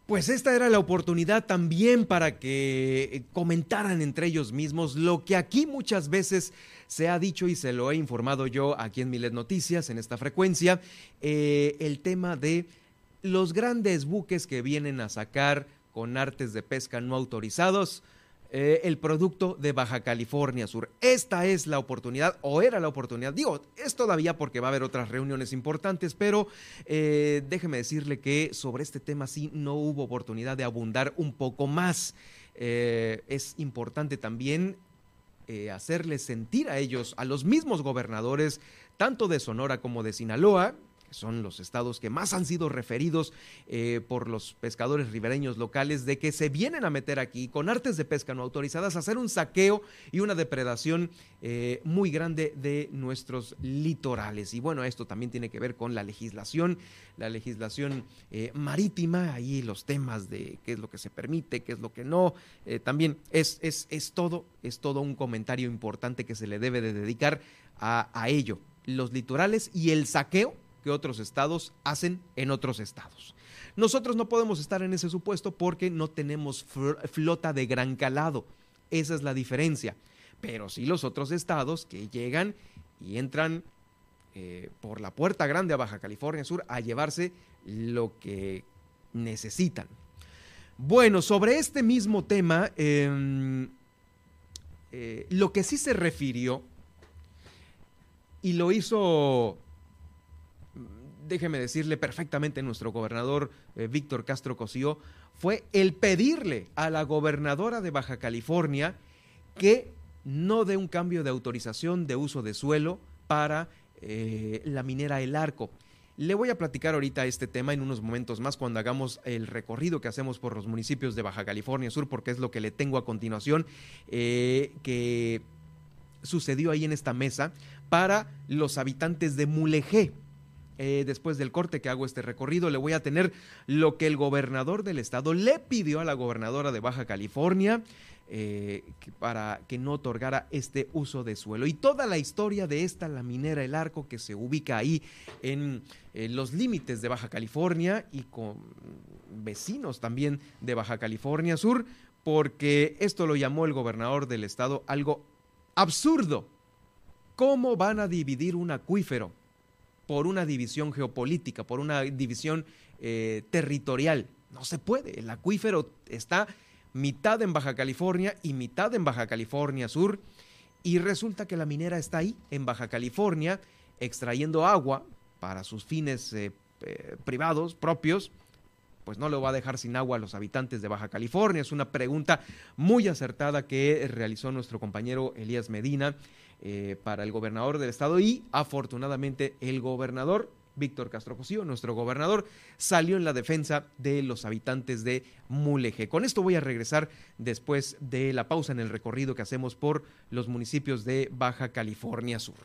pues esta era la oportunidad también para que eh, comentaran entre ellos mismos lo que aquí muchas veces se ha dicho y se lo he informado yo aquí en Milet Noticias, en esta frecuencia, eh, el tema de los grandes buques que vienen a sacar con artes de pesca no autorizados eh, el producto de Baja California Sur. Esta es la oportunidad, o era la oportunidad, digo, es todavía porque va a haber otras reuniones importantes, pero eh, déjeme decirle que sobre este tema sí no hubo oportunidad de abundar un poco más. Eh, es importante también hacerles sentir a ellos, a los mismos gobernadores, tanto de Sonora como de Sinaloa, son los estados que más han sido referidos eh, por los pescadores ribereños locales, de que se vienen a meter aquí con artes de pesca no autorizadas a hacer un saqueo y una depredación eh, muy grande de nuestros litorales. Y bueno, esto también tiene que ver con la legislación, la legislación eh, marítima, ahí los temas de qué es lo que se permite, qué es lo que no, también es, es, es, todo, es todo un comentario importante que se le debe de dedicar a, a ello. Los litorales y el saqueo que otros estados hacen en otros estados. Nosotros no podemos estar en ese supuesto porque no tenemos flota de gran calado. Esa es la diferencia. Pero sí los otros estados que llegan y entran eh, por la puerta grande a Baja California Sur a llevarse lo que necesitan. Bueno, sobre este mismo tema, em, eh, lo que sí se refirió y lo hizo déjeme decirle perfectamente nuestro gobernador eh, Víctor Castro Cosío, fue el pedirle a la gobernadora de Baja California que no dé un cambio de autorización de uso de suelo para eh, la minera El Arco. Le voy a platicar ahorita este tema en unos momentos más cuando hagamos el recorrido que hacemos por los municipios de Baja California Sur, porque es lo que le tengo a continuación, eh, que sucedió ahí en esta mesa para los habitantes de Mulegé. Eh, después del corte que hago este recorrido, le voy a tener lo que el gobernador del estado le pidió a la gobernadora de Baja California eh, para que no otorgara este uso de suelo. Y toda la historia de esta laminera El Arco que se ubica ahí en, en los límites de Baja California y con vecinos también de Baja California Sur, porque esto lo llamó el gobernador del estado algo absurdo. ¿Cómo van a dividir un acuífero? Por una división geopolítica, por una división eh, territorial. No se puede. El acuífero está mitad en Baja California y mitad en Baja California Sur. Y resulta que la minera está ahí, en Baja California, extrayendo agua para sus fines eh, eh, privados, propios. Pues no lo va a dejar sin agua a los habitantes de Baja California. Es una pregunta muy acertada que realizó nuestro compañero Elías Medina eh, para el gobernador del estado y afortunadamente el gobernador Víctor Castro Cosío, nuestro gobernador, salió en la defensa de los habitantes de Mulegé. Con esto voy a regresar después de la pausa en el recorrido que hacemos por los municipios de Baja California Sur.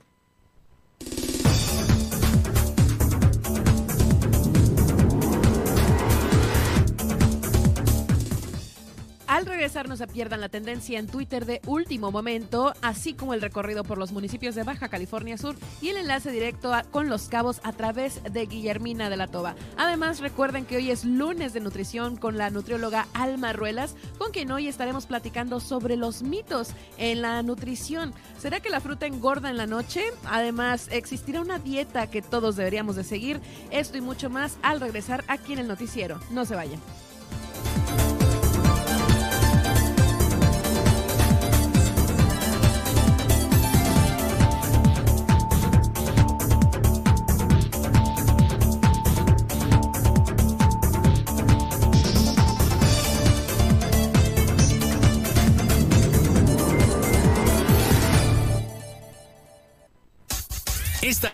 Al regresar no se pierdan la tendencia en Twitter de último momento, así como el recorrido por los municipios de Baja California Sur y el enlace directo con Los Cabos a través de Guillermina de la Toba. Además, recuerden que hoy es lunes de nutrición con la nutrióloga Alma Ruelas, con quien hoy estaremos platicando sobre los mitos en la nutrición. ¿Será que la fruta engorda en la noche? Además, ¿existirá una dieta que todos deberíamos de seguir? Esto y mucho más al regresar aquí en el noticiero. No se vayan.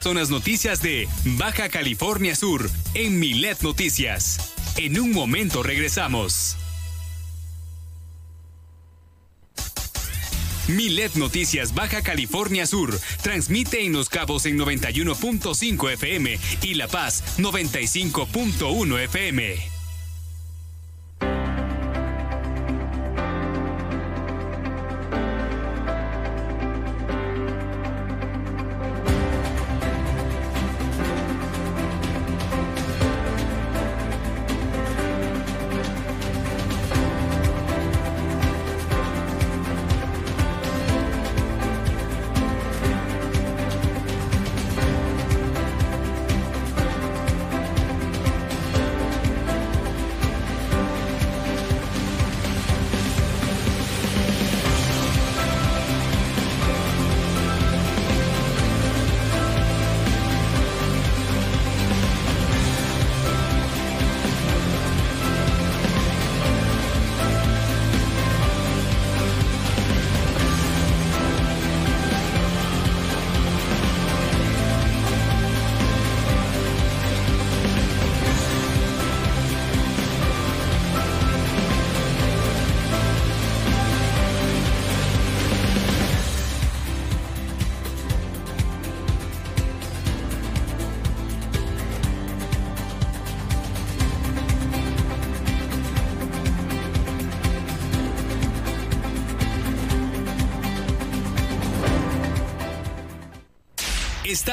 Son las noticias de Baja California Sur en Milet Noticias. En un momento regresamos. Milet Noticias Baja California Sur transmite en Los Cabos en 91.5 FM y La Paz 95.1 FM.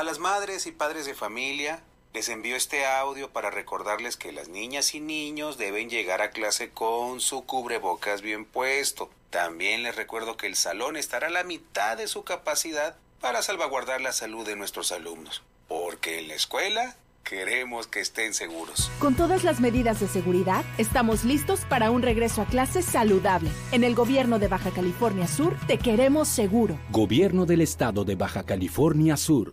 A las madres y padres de familia les envío este audio para recordarles que las niñas y niños deben llegar a clase con su cubrebocas bien puesto. También les recuerdo que el salón estará a la mitad de su capacidad para salvaguardar la salud de nuestros alumnos. Porque en la escuela queremos que estén seguros. Con todas las medidas de seguridad, estamos listos para un regreso a clases saludable. En el gobierno de Baja California Sur, te queremos seguro. Gobierno del Estado de Baja California Sur.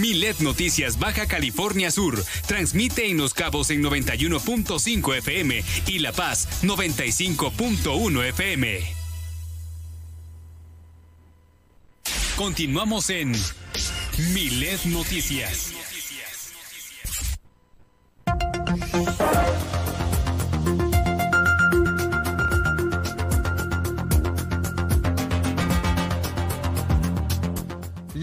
Milet Noticias Baja California Sur transmite en Los Cabos en 91.5 FM y La Paz 95.1 FM. Continuamos en Milet Noticias.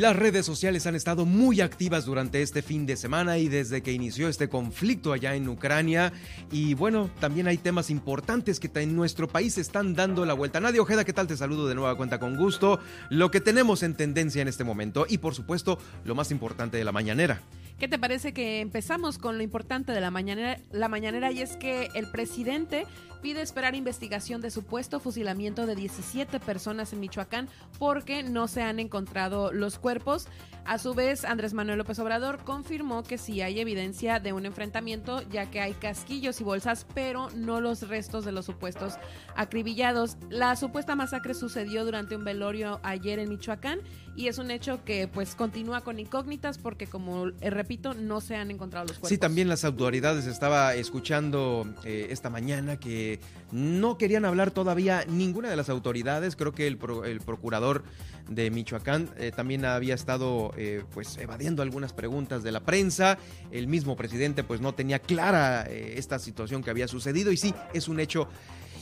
Las redes sociales han estado muy activas durante este fin de semana y desde que inició este conflicto allá en Ucrania. Y bueno, también hay temas importantes que en nuestro país están dando la vuelta. Nadia Ojeda, ¿qué tal? Te saludo de nueva cuenta con gusto. Lo que tenemos en tendencia en este momento y por supuesto lo más importante de la mañanera. ¿Qué te parece que empezamos con lo importante de la mañanera, la mañanera y es que el presidente pide esperar investigación de supuesto fusilamiento de 17 personas en Michoacán porque no se han encontrado los cuerpos. A su vez, Andrés Manuel López Obrador confirmó que sí hay evidencia de un enfrentamiento, ya que hay casquillos y bolsas, pero no los restos de los supuestos acribillados. La supuesta masacre sucedió durante un velorio ayer en Michoacán y es un hecho que pues continúa con incógnitas porque como eh, repito, no se han encontrado los cuerpos. Sí, también las autoridades estaba escuchando eh, esta mañana que no querían hablar todavía ninguna de las autoridades. Creo que el, pro- el procurador de Michoacán eh, también había estado eh, pues evadiendo algunas preguntas de la prensa. El mismo presidente pues no tenía clara eh, esta situación que había sucedido y sí, es un hecho,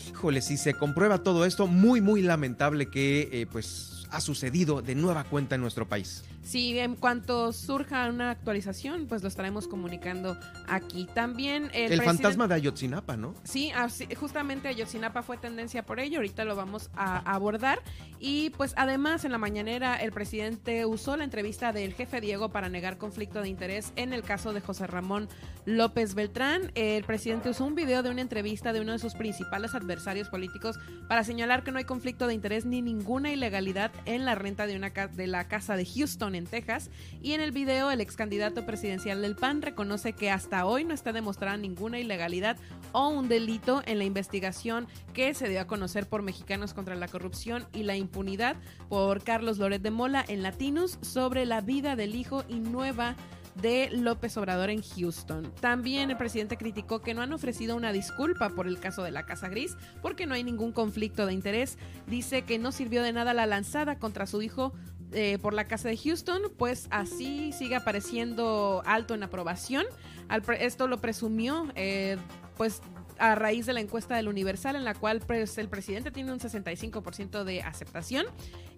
híjole, si se comprueba todo esto, muy muy lamentable que eh, pues ha sucedido de nueva cuenta en nuestro país. Sí, en cuanto surja una actualización, pues lo estaremos comunicando aquí. También el, fantasma de Ayotzinapa, ¿no? Sí, así- justamente Ayotzinapa fue tendencia por ello, ahorita lo vamos a abordar. Y pues además en la mañanera el presidente usó la entrevista del jefe Diego para negar conflicto de interés en el caso de José Ramón López Beltrán. El presidente usó un video de una entrevista de uno de sus principales adversarios políticos para señalar que no hay conflicto de interés ni ninguna ilegalidad en la renta de, una ca- de la casa de Houston en Texas. Y en el video el ex candidato presidencial del PAN reconoce que hasta hoy no está demostrada ninguna ilegalidad o un delito en la investigación que se dio a conocer por Mexicanos contra la Corrupción y la Impunidad por Carlos Loret de Mola en Latinus sobre la vida del hijo y nueva de López Obrador en Houston. También el presidente criticó que no han ofrecido una disculpa por el caso de la Casa Gris porque no hay ningún conflicto de interés. Dice que no sirvió de nada la lanzada contra su hijo eh, por la Casa de Houston, pues así sigue apareciendo alto en aprobación. Al pre- esto lo presumió, eh, pues a raíz de la encuesta del Universal en la cual pues, el presidente tiene un 65% de aceptación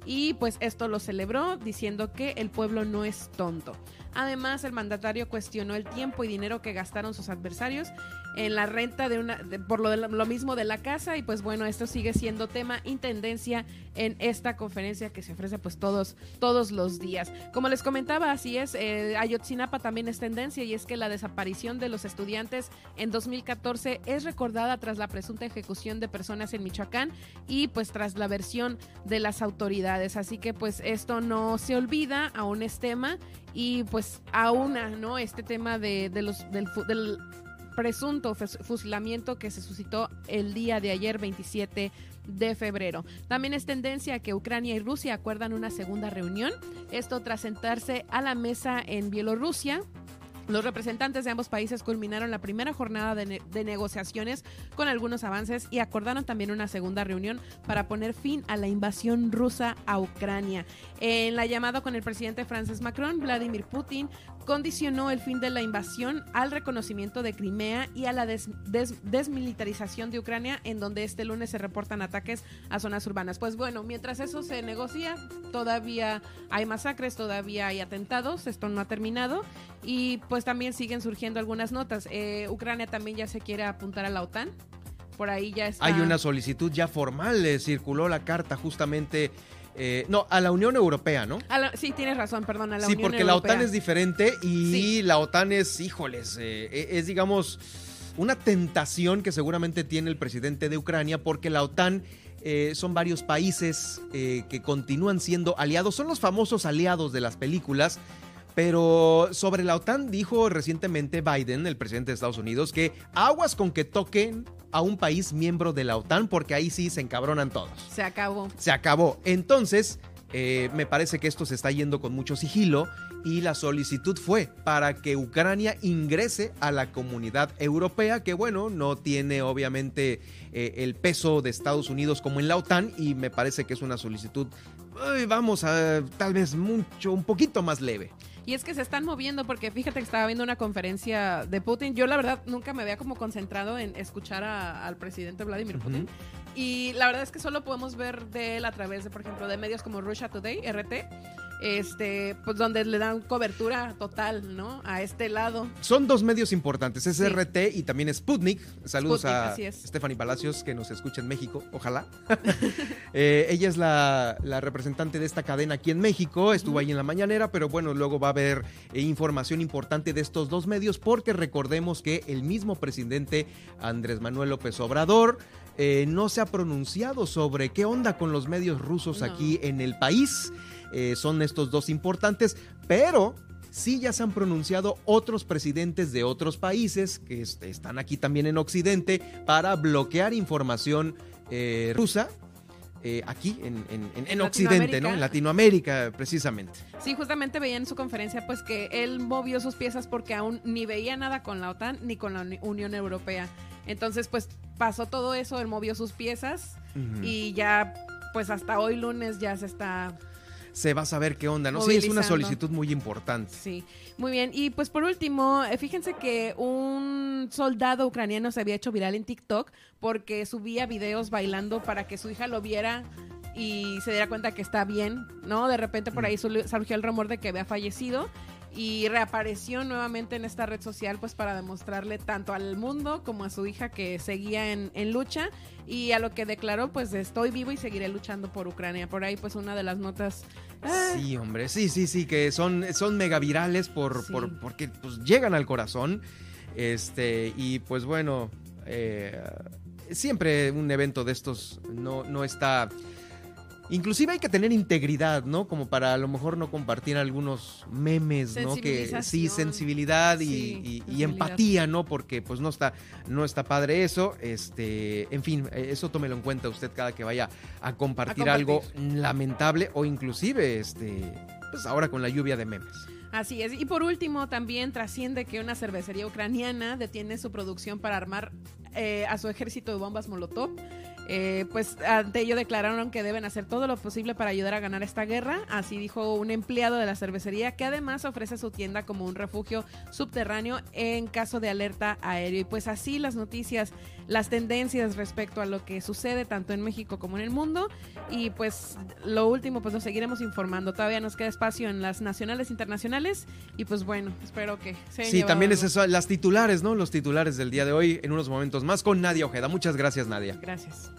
y pues esto lo celebró diciendo que el pueblo no es tonto. Además, el mandatario cuestionó el tiempo y dinero que gastaron sus adversarios en la renta de una por lo, de lo mismo de la casa y pues bueno, esto sigue siendo tema intendencia en esta conferencia que se ofrece pues todos todos los días. Como les comentaba, así es, eh, Ayotzinapa también es tendencia y es que la desaparición de los estudiantes en 2014 es recordada tras la presunta ejecución de personas en Michoacán y pues tras la versión de las autoridades. Así que pues esto no se olvida, aún es tema y pues aúna, ¿no? Este tema de, de los, del, del presunto fusilamiento que se suscitó el día de ayer, 27 de febrero. También es tendencia que Ucrania y Rusia acuerdan una segunda reunión, esto tras sentarse a la mesa en Bielorrusia los representantes de ambos países culminaron la primera jornada de, negociaciones con algunos avances y acordaron también una segunda reunión para poner fin a la invasión rusa a Ucrania. En la llamada con el presidente Francis Macron, Vladimir Putin condicionó el fin de la invasión al reconocimiento de Crimea y a la desmilitarización de Ucrania, en donde este lunes se reportan ataques a zonas urbanas. Pues bueno, mientras eso se negocia, todavía hay masacres, todavía hay atentados, esto no ha terminado y pues también siguen surgiendo algunas notas. Eh, Ucrania también ya se quiere apuntar a la OTAN. Por ahí ya está. Hay una solicitud ya formal, le circuló la carta justamente eh, no, a la Unión Europea, ¿no? sí, tienes razón, perdón, a la sí, porque la OTAN es diferente y la OTAN es, híjoles, eh, e, es, digamos, una tentación que seguramente tiene el presidente de Ucrania porque la OTAN eh, son varios países que continúan siendo aliados, son los famosos aliados de las películas. Pero sobre la OTAN dijo recientemente Biden, el presidente de Estados Unidos, que aguas con que toquen a un país miembro de la OTAN porque ahí sí se encabronan todos. Se acabó. Se acabó. Entonces, eh, me parece que esto se está yendo con mucho sigilo y la solicitud fue para que Ucrania ingrese a la comunidad europea, que bueno, no tiene obviamente eh, el peso de Estados Unidos como en la OTAN y me parece que es una solicitud, vamos a tal vez mucho, un poquito más leve. Y es que se están moviendo porque fíjate que estaba viendo una conferencia de Putin. Yo la verdad nunca me había como concentrado en escuchar al presidente Vladimir Putin. Y la verdad es que solo podemos ver de él a través de, por ejemplo, de medios como Russia Today, RT este, pues donde le dan cobertura total, ¿no? A este lado. Son dos medios importantes, es RT y también Sputnik. Saludos a Stephanie Palacios que nos escucha en México, ojalá. Eh, ella es la, representante de esta cadena aquí en México, estuvo ahí en la mañanera, pero bueno, luego va a haber eh, información importante de estos dos medios porque recordemos que el mismo presidente Andrés Manuel López Obrador eh, no se ha pronunciado sobre qué onda con los medios rusos aquí en el país. Eh, son estos dos importantes, pero sí ya se han pronunciado otros presidentes de otros países que están aquí también en Occidente para bloquear información eh, rusa. Eh, aquí en, Occidente, ¿no? En Latinoamérica, precisamente. Sí, justamente veía en su conferencia pues que él movió sus piezas porque aún ni veía nada con la OTAN ni con la Unión Europea. Entonces, pues pasó todo eso, él movió sus piezas y ya, pues hasta hoy lunes ya se está se va a saber qué onda, ¿no? Sí, es una solicitud muy importante. Sí, muy bien. Y pues por último, eh, fíjense que un soldado ucraniano se había hecho viral en TikTok porque subía videos bailando para que su hija lo viera y se diera cuenta que está bien, ¿no? De repente por ahí mm. surgió el rumor de que había fallecido y reapareció nuevamente en esta red social pues para demostrarle tanto al mundo como a su hija que seguía en, en, lucha y a lo que declaró pues estoy vivo y seguiré luchando por Ucrania. Por ahí pues una de las notas... Ah. Sí, hombre, sí, sí, sí, que son, son mega virales por, por, porque pues llegan al corazón. Este, y pues bueno, eh, siempre un evento de estos no, no está Inclusive hay que tener integridad, ¿no? Como para a lo mejor no compartir algunos memes, ¿no? Que sí, sensibilidad y, empatía, ¿no? Porque pues no está, no está padre eso. Este, en fin, eso tómelo en cuenta usted cada que vaya a compartir, algo lamentable o inclusive, este, pues ahora con la lluvia de memes. Así es. Y por último, también trasciende que una cervecería ucraniana detiene su producción para armar eh, a su ejército de bombas Molotov Eh, pues ante ello declararon que deben hacer todo lo posible para ayudar a ganar esta guerra. Así dijo un empleado de la cervecería que además ofrece su tienda como un refugio subterráneo en caso de alerta aéreo. Y pues así las noticias, las tendencias respecto a lo que sucede tanto en México como en el mundo. Y pues lo último, pues lo seguiremos informando. Todavía nos queda espacio en las nacionales internacionales. Y pues bueno, espero que se Sí, también es eso, las titulares, ¿no? Los titulares del día de hoy en unos momentos más con Nadia Ojeda. Muchas gracias, Nadia. Gracias.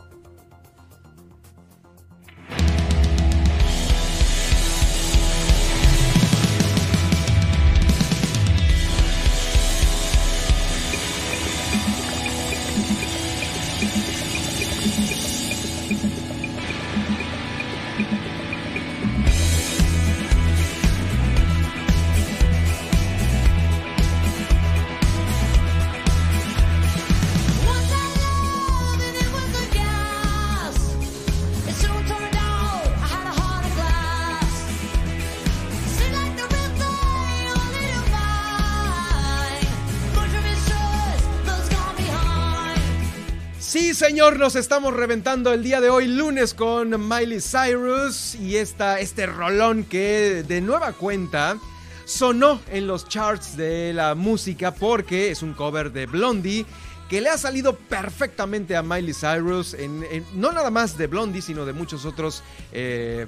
Señor, nos estamos reventando el día de hoy, lunes, con Miley Cyrus y esta, este rolón que de nueva cuenta sonó en los charts de la música porque es un cover de Blondie que le ha salido perfectamente a Miley Cyrus, en, no nada más de Blondie, sino de muchos otros eh,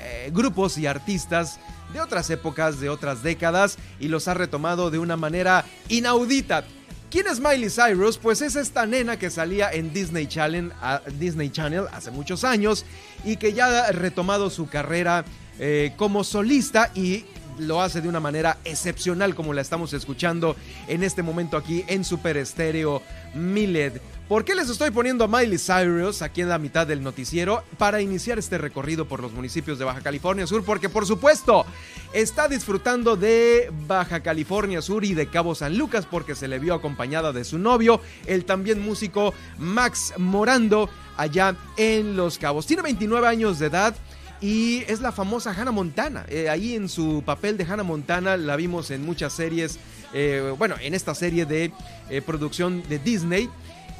eh, grupos y artistas de otras épocas, de otras décadas, y los ha retomado de una manera inaudita. ¿Quién es Miley Cyrus? Pues es esta nena que salía en Disney Channel, Disney Channel hace muchos años y que ya ha retomado su carrera eh, como solista y lo hace de una manera excepcional como la estamos escuchando en este momento aquí en Super Estéreo Miled. ¿Por qué les estoy poniendo a Miley Cyrus aquí en la mitad del noticiero? Para iniciar este recorrido por los municipios de Baja California Sur, porque por supuesto está disfrutando de Baja California Sur y de Cabo San Lucas, porque se le vio acompañada de su novio, el también músico Max Morando, allá en Los Cabos. Tiene 29 años de edad. Y es la famosa Hannah Montana. Eh, ahí en su papel de Hannah Montana la vimos en muchas series. eh, bueno, en esta serie de eh, producción de Disney.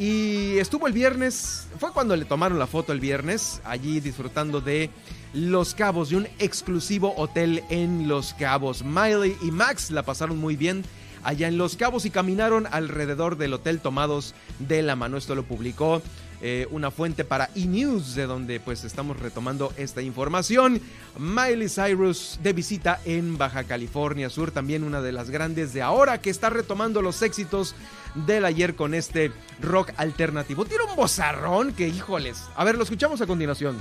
Y estuvo el viernes, fue cuando le tomaron la foto el viernes, allí disfrutando de Los Cabos, de un exclusivo hotel en Los Cabos. Miley y Max la pasaron muy bien allá en Los Cabos y caminaron alrededor del hotel tomados de la mano. Esto lo publicó eh, una fuente para E-News, de donde pues estamos retomando esta información. Miley Cyrus de visita en Baja California Sur, también una de las grandes de ahora que está retomando los éxitos del ayer con este rock alternativo. Tiene un bozarrón que, híjoles. A ver, lo escuchamos a continuación.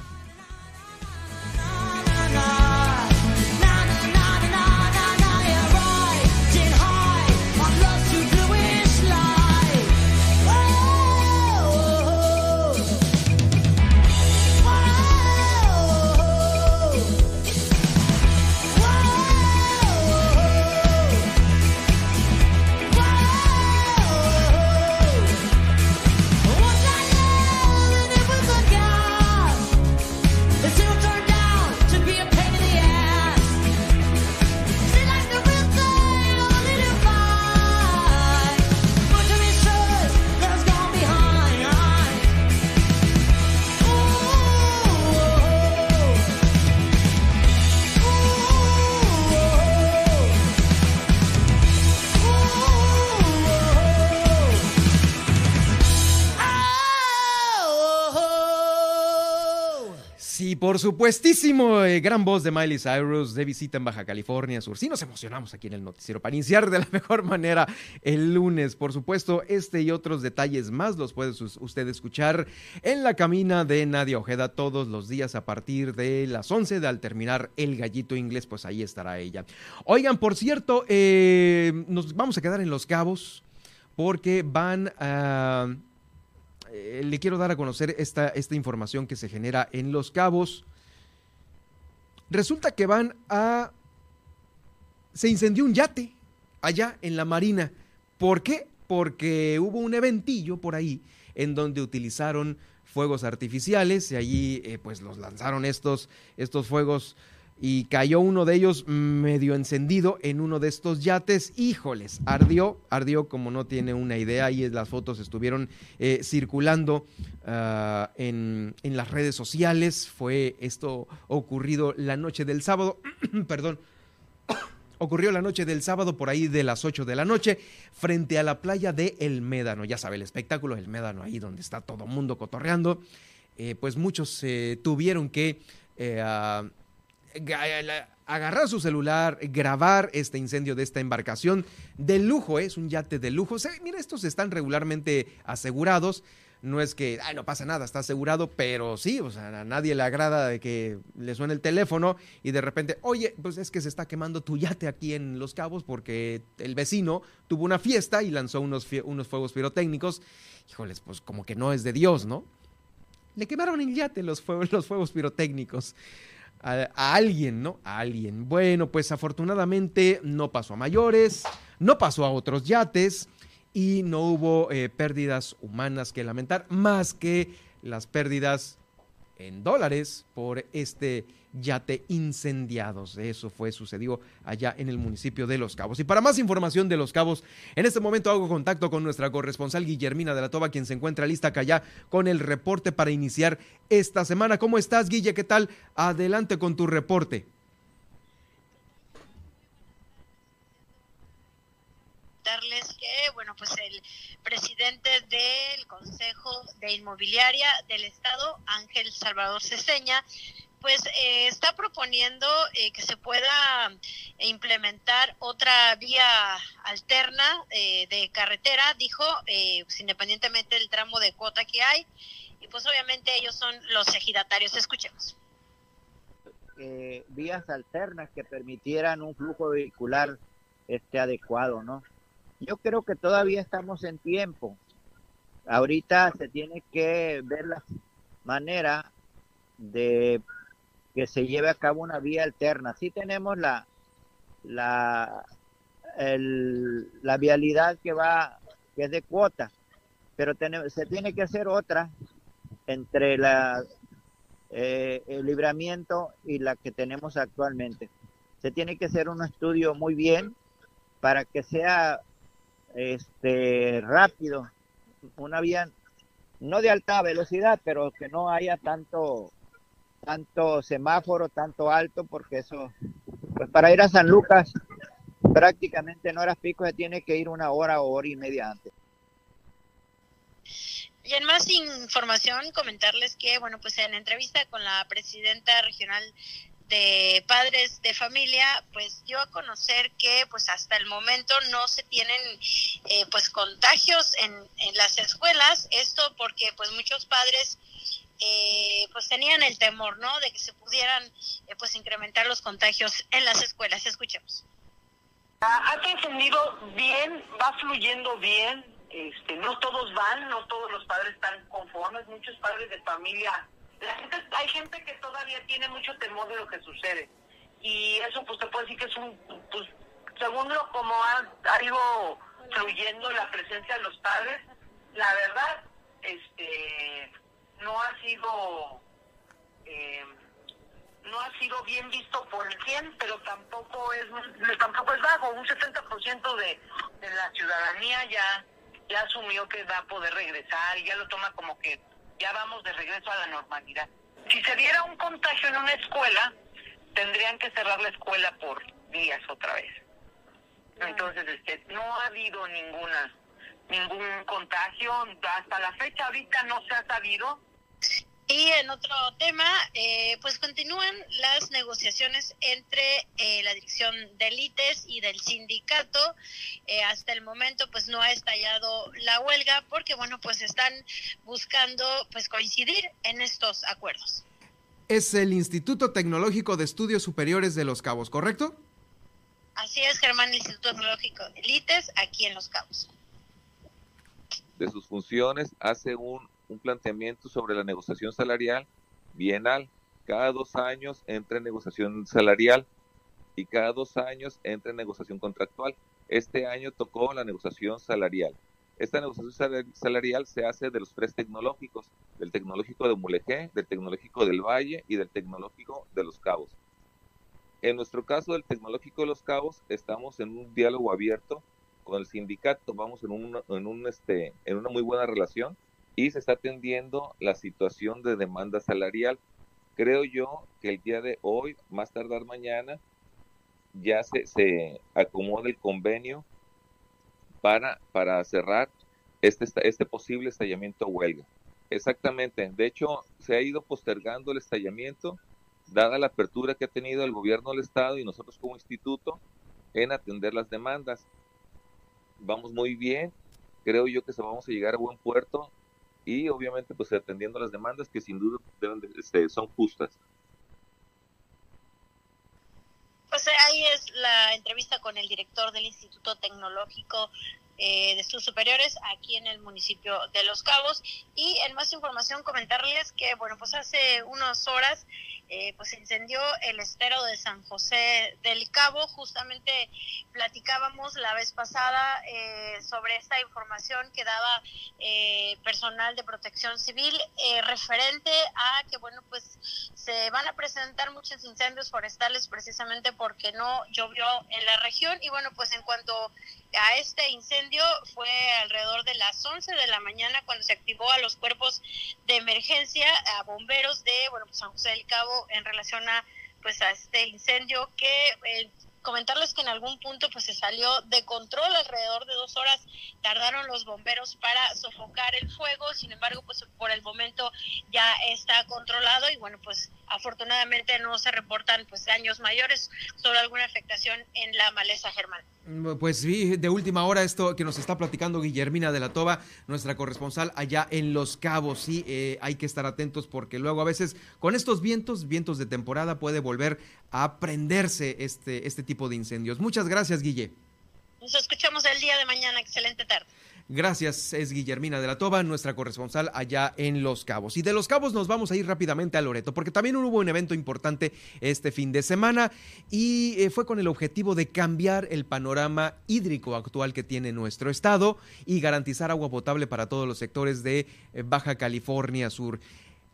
Por supuestísimo, eh, gran voz de Miley Cyrus de visita en Baja California Sur. Sí, nos emocionamos aquí en el noticiero para iniciar de la mejor manera el lunes. Por supuesto, este y otros detalles más los puede us- usted escuchar en la camina de Nadia Ojeda todos los días a partir de las 11 de al terminar el gallito inglés, pues ahí estará ella. Oigan, por cierto, eh, nos vamos a quedar en Los Cabos porque van a... Eh, le quiero dar a conocer esta, esta información que se genera en Los Cabos. Resulta que van a... Se incendió un yate allá en la Marina. ¿Por qué? Porque hubo un eventillo por ahí en donde utilizaron fuegos artificiales y allí eh, pues los lanzaron estos, estos fuegos y cayó uno de ellos medio encendido en uno de estos yates. Híjoles, ardió, ardió como no tiene una idea y las fotos estuvieron eh, circulando ah, en, en, las redes sociales. Fue esto ocurrido la noche del sábado, perdón. Ocurrió la noche del sábado por ahí de las 8 de la noche frente a la playa de El Médano. Ya sabe, el espectáculo El Médano ahí donde está todo mundo cotorreando. Eh, pues muchos tuvieron que eh, agarrar su celular, grabar este incendio de esta embarcación de lujo, ¿eh? es un yate de lujo. mira, estos están regularmente asegurados. No es que, no pasa nada, está asegurado, pero sí, o sea, a nadie le agrada de que le suene el teléfono y de repente, oye, pues es que se está quemando tu yate aquí en Los Cabos porque el vecino tuvo una fiesta y lanzó unos, unos fuegos pirotécnicos. Híjoles, pues como que no es de Dios, ¿no? Le quemaron el yate los fuegos, los fuegos pirotécnicos a, alguien, ¿no? A alguien. Bueno, pues afortunadamente no pasó a mayores, no pasó a otros yates y no hubo eh, pérdidas humanas que lamentar, más que las pérdidas en dólares por este yate incendiados. Eso fue sucedió allá en el municipio de Los Cabos. Y para más información de Los Cabos, en este momento hago contacto con nuestra corresponsal Guillermina de la Toba, quien se encuentra lista acá ya con el reporte para iniciar esta semana. ¿Cómo estás, Guille? ¿Qué tal? Adelante con tu reporte. Darles que, bueno, pues el presidente del Consejo de Inmobiliaria del Estado, Ángel Salvador Ceseña, pues eh, está proponiendo eh, que se pueda implementar otra vía alterna eh, de carretera, dijo, pues, independientemente del tramo de cuota que hay, y pues obviamente ellos son los ejidatarios. Escuchemos. vías alternas que permitieran un flujo vehicular este adecuado, ¿no? Yo creo que todavía estamos en tiempo. Ahorita se tiene que ver la manera de que se lleve a cabo una vía alterna. Sí tenemos la, la, la vialidad que va, que es de cuota, pero se tiene que hacer otra entre la, eh, el libramiento y la que tenemos actualmente. Se tiene que hacer un estudio muy bien para que sea este rápido, una vía no de alta velocidad, pero que no haya tanto tanto semáforo, tanto alto, porque eso, pues para ir a San Lucas, prácticamente en horas pico se tiene que ir una hora o hora y media antes. Y en más información, comentarles que, bueno, pues en entrevista con la presidenta regional de padres de familia, pues dio a conocer que pues hasta el momento no se tienen eh, pues contagios en, en las escuelas, esto porque pues muchos padres eh, pues tenían el temor, ¿no? De que se pudieran eh, pues incrementar los contagios en las escuelas. Escuchemos. Ha trascendido bien, va fluyendo bien, este, no todos van, no todos los padres están conformes, muchos padres de familia, la gente, hay gente que todavía tiene mucho temor de lo que sucede y eso pues te puedo decir que es un, pues según lo como ha, ido fluyendo la presencia de los padres, la verdad, este no ha sido eh, no ha sido bien visto por 100, pero tampoco es tampoco es bajo. Un 70% de, de la ciudadanía ya ya asumió que va a poder regresar y ya lo toma como que ya vamos de regreso a la normalidad. Si se diera un contagio en una escuela, tendrían que cerrar la escuela por días otra vez. Entonces, este, no ha habido ninguna ningún contagio hasta la fecha ahorita no se ha sabido y en otro tema, eh, pues continúan las negociaciones entre eh, la dirección del ITES y del sindicato. Eh, hasta el momento, pues no ha estallado la huelga porque, bueno, pues están buscando pues coincidir en estos acuerdos. Es el Instituto Tecnológico de Estudios Superiores de Los Cabos, ¿correcto? Así es, Germán, Instituto Tecnológico del ITES, aquí en Los Cabos. De sus funciones hace un un planteamiento sobre la negociación salarial bienal. Cada dos años entra en negociación salarial y cada dos años entra en negociación contractual. Este año tocó la negociación salarial. Esta negociación salarial se hace de los tres tecnológicos, del tecnológico de Mulegé, del tecnológico del Valle y del tecnológico de Los Cabos. En nuestro caso del Tecnológico de Los Cabos, estamos en un diálogo abierto con el sindicato, vamos en, un, en, un, este, en una muy buena relación y se está atendiendo la situación de demanda salarial. Creo yo que el día de hoy, más tardar mañana, ya se, se acomoda el convenio para, para cerrar este, este posible estallamiento huelga. Exactamente. De hecho, se ha ido postergando el estallamiento, dada la apertura que ha tenido el gobierno del Estado y nosotros como instituto en atender las demandas. Vamos muy bien, creo yo que se vamos a llegar a buen puerto y obviamente pues atendiendo las demandas que sin duda deben este, son justas. Pues ahí es la entrevista con el director del Instituto Tecnológico eh, de sus superiores aquí en el municipio de Los Cabos. Y en más información comentarles que, bueno, pues hace unas horas eh, pues incendió el estero de San José del Cabo. Justamente platicábamos la vez pasada eh, sobre esta información que daba eh, personal de protección civil referente a que, bueno, pues se van a presentar muchos incendios forestales precisamente porque no llovió en la región. Y bueno, pues en cuanto a este incendio fue alrededor de las 11 de la mañana cuando se activó a los cuerpos de emergencia, a bomberos de, bueno, pues San José del Cabo en relación a pues a este incendio que eh, comentarles que en algún punto pues se salió de control alrededor de dos horas tardaron los bomberos para sofocar el fuego sin embargo pues por el momento ya está controlado y bueno pues afortunadamente no se reportan pues daños mayores, solo alguna afectación en la maleza Germán. Mm, pues sí, de última hora esto que nos está platicando Guillermina de la Toba, nuestra corresponsal allá en Los Cabos, sí, eh, hay que estar atentos porque luego a veces con estos vientos, vientos de temporada, puede volver a prenderse este, este tipo de incendios. Muchas gracias, Guille. Nos escuchamos el día de mañana, excelente tarde. Gracias, es Guillermina de la Toba, nuestra corresponsal allá en Los Cabos. Y de Los Cabos nos vamos a ir rápidamente a Loreto, porque también hubo un evento importante este fin de semana y eh, fue con el objetivo de cambiar el panorama hídrico actual que tiene nuestro estado y garantizar agua potable para todos los sectores de eh, Baja California Sur.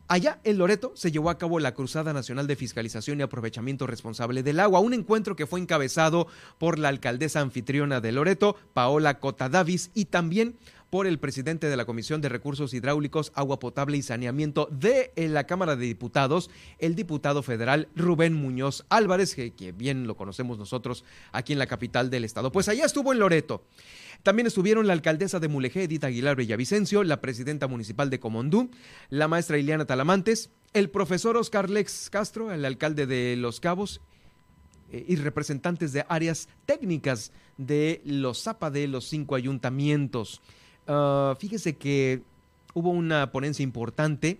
Allá en Loreto se llevó a cabo la Cruzada Nacional de Fiscalización y Aprovechamiento Responsable del Agua, un encuentro que fue encabezado por la alcaldesa anfitriona de Loreto, Paola Cota Davis, y también por el presidente de la Comisión de Recursos Hidráulicos, Agua Potable y Saneamiento de la Cámara de Diputados, el diputado federal Rubén Muñoz Álvarez, que, que bien lo conocemos nosotros aquí en la capital del estado. Pues allá estuvo en Loreto. También estuvieron la alcaldesa de Mulegé, Edith Aguilar Villavicencio, la presidenta municipal de Comondú, la maestra Ileana Talamantes, el profesor Oscar Lex Castro, el alcalde de Los Cabos, eh, y representantes de áreas técnicas de los ZAPA de los cinco ayuntamientos. Ah, fíjese que hubo una ponencia importante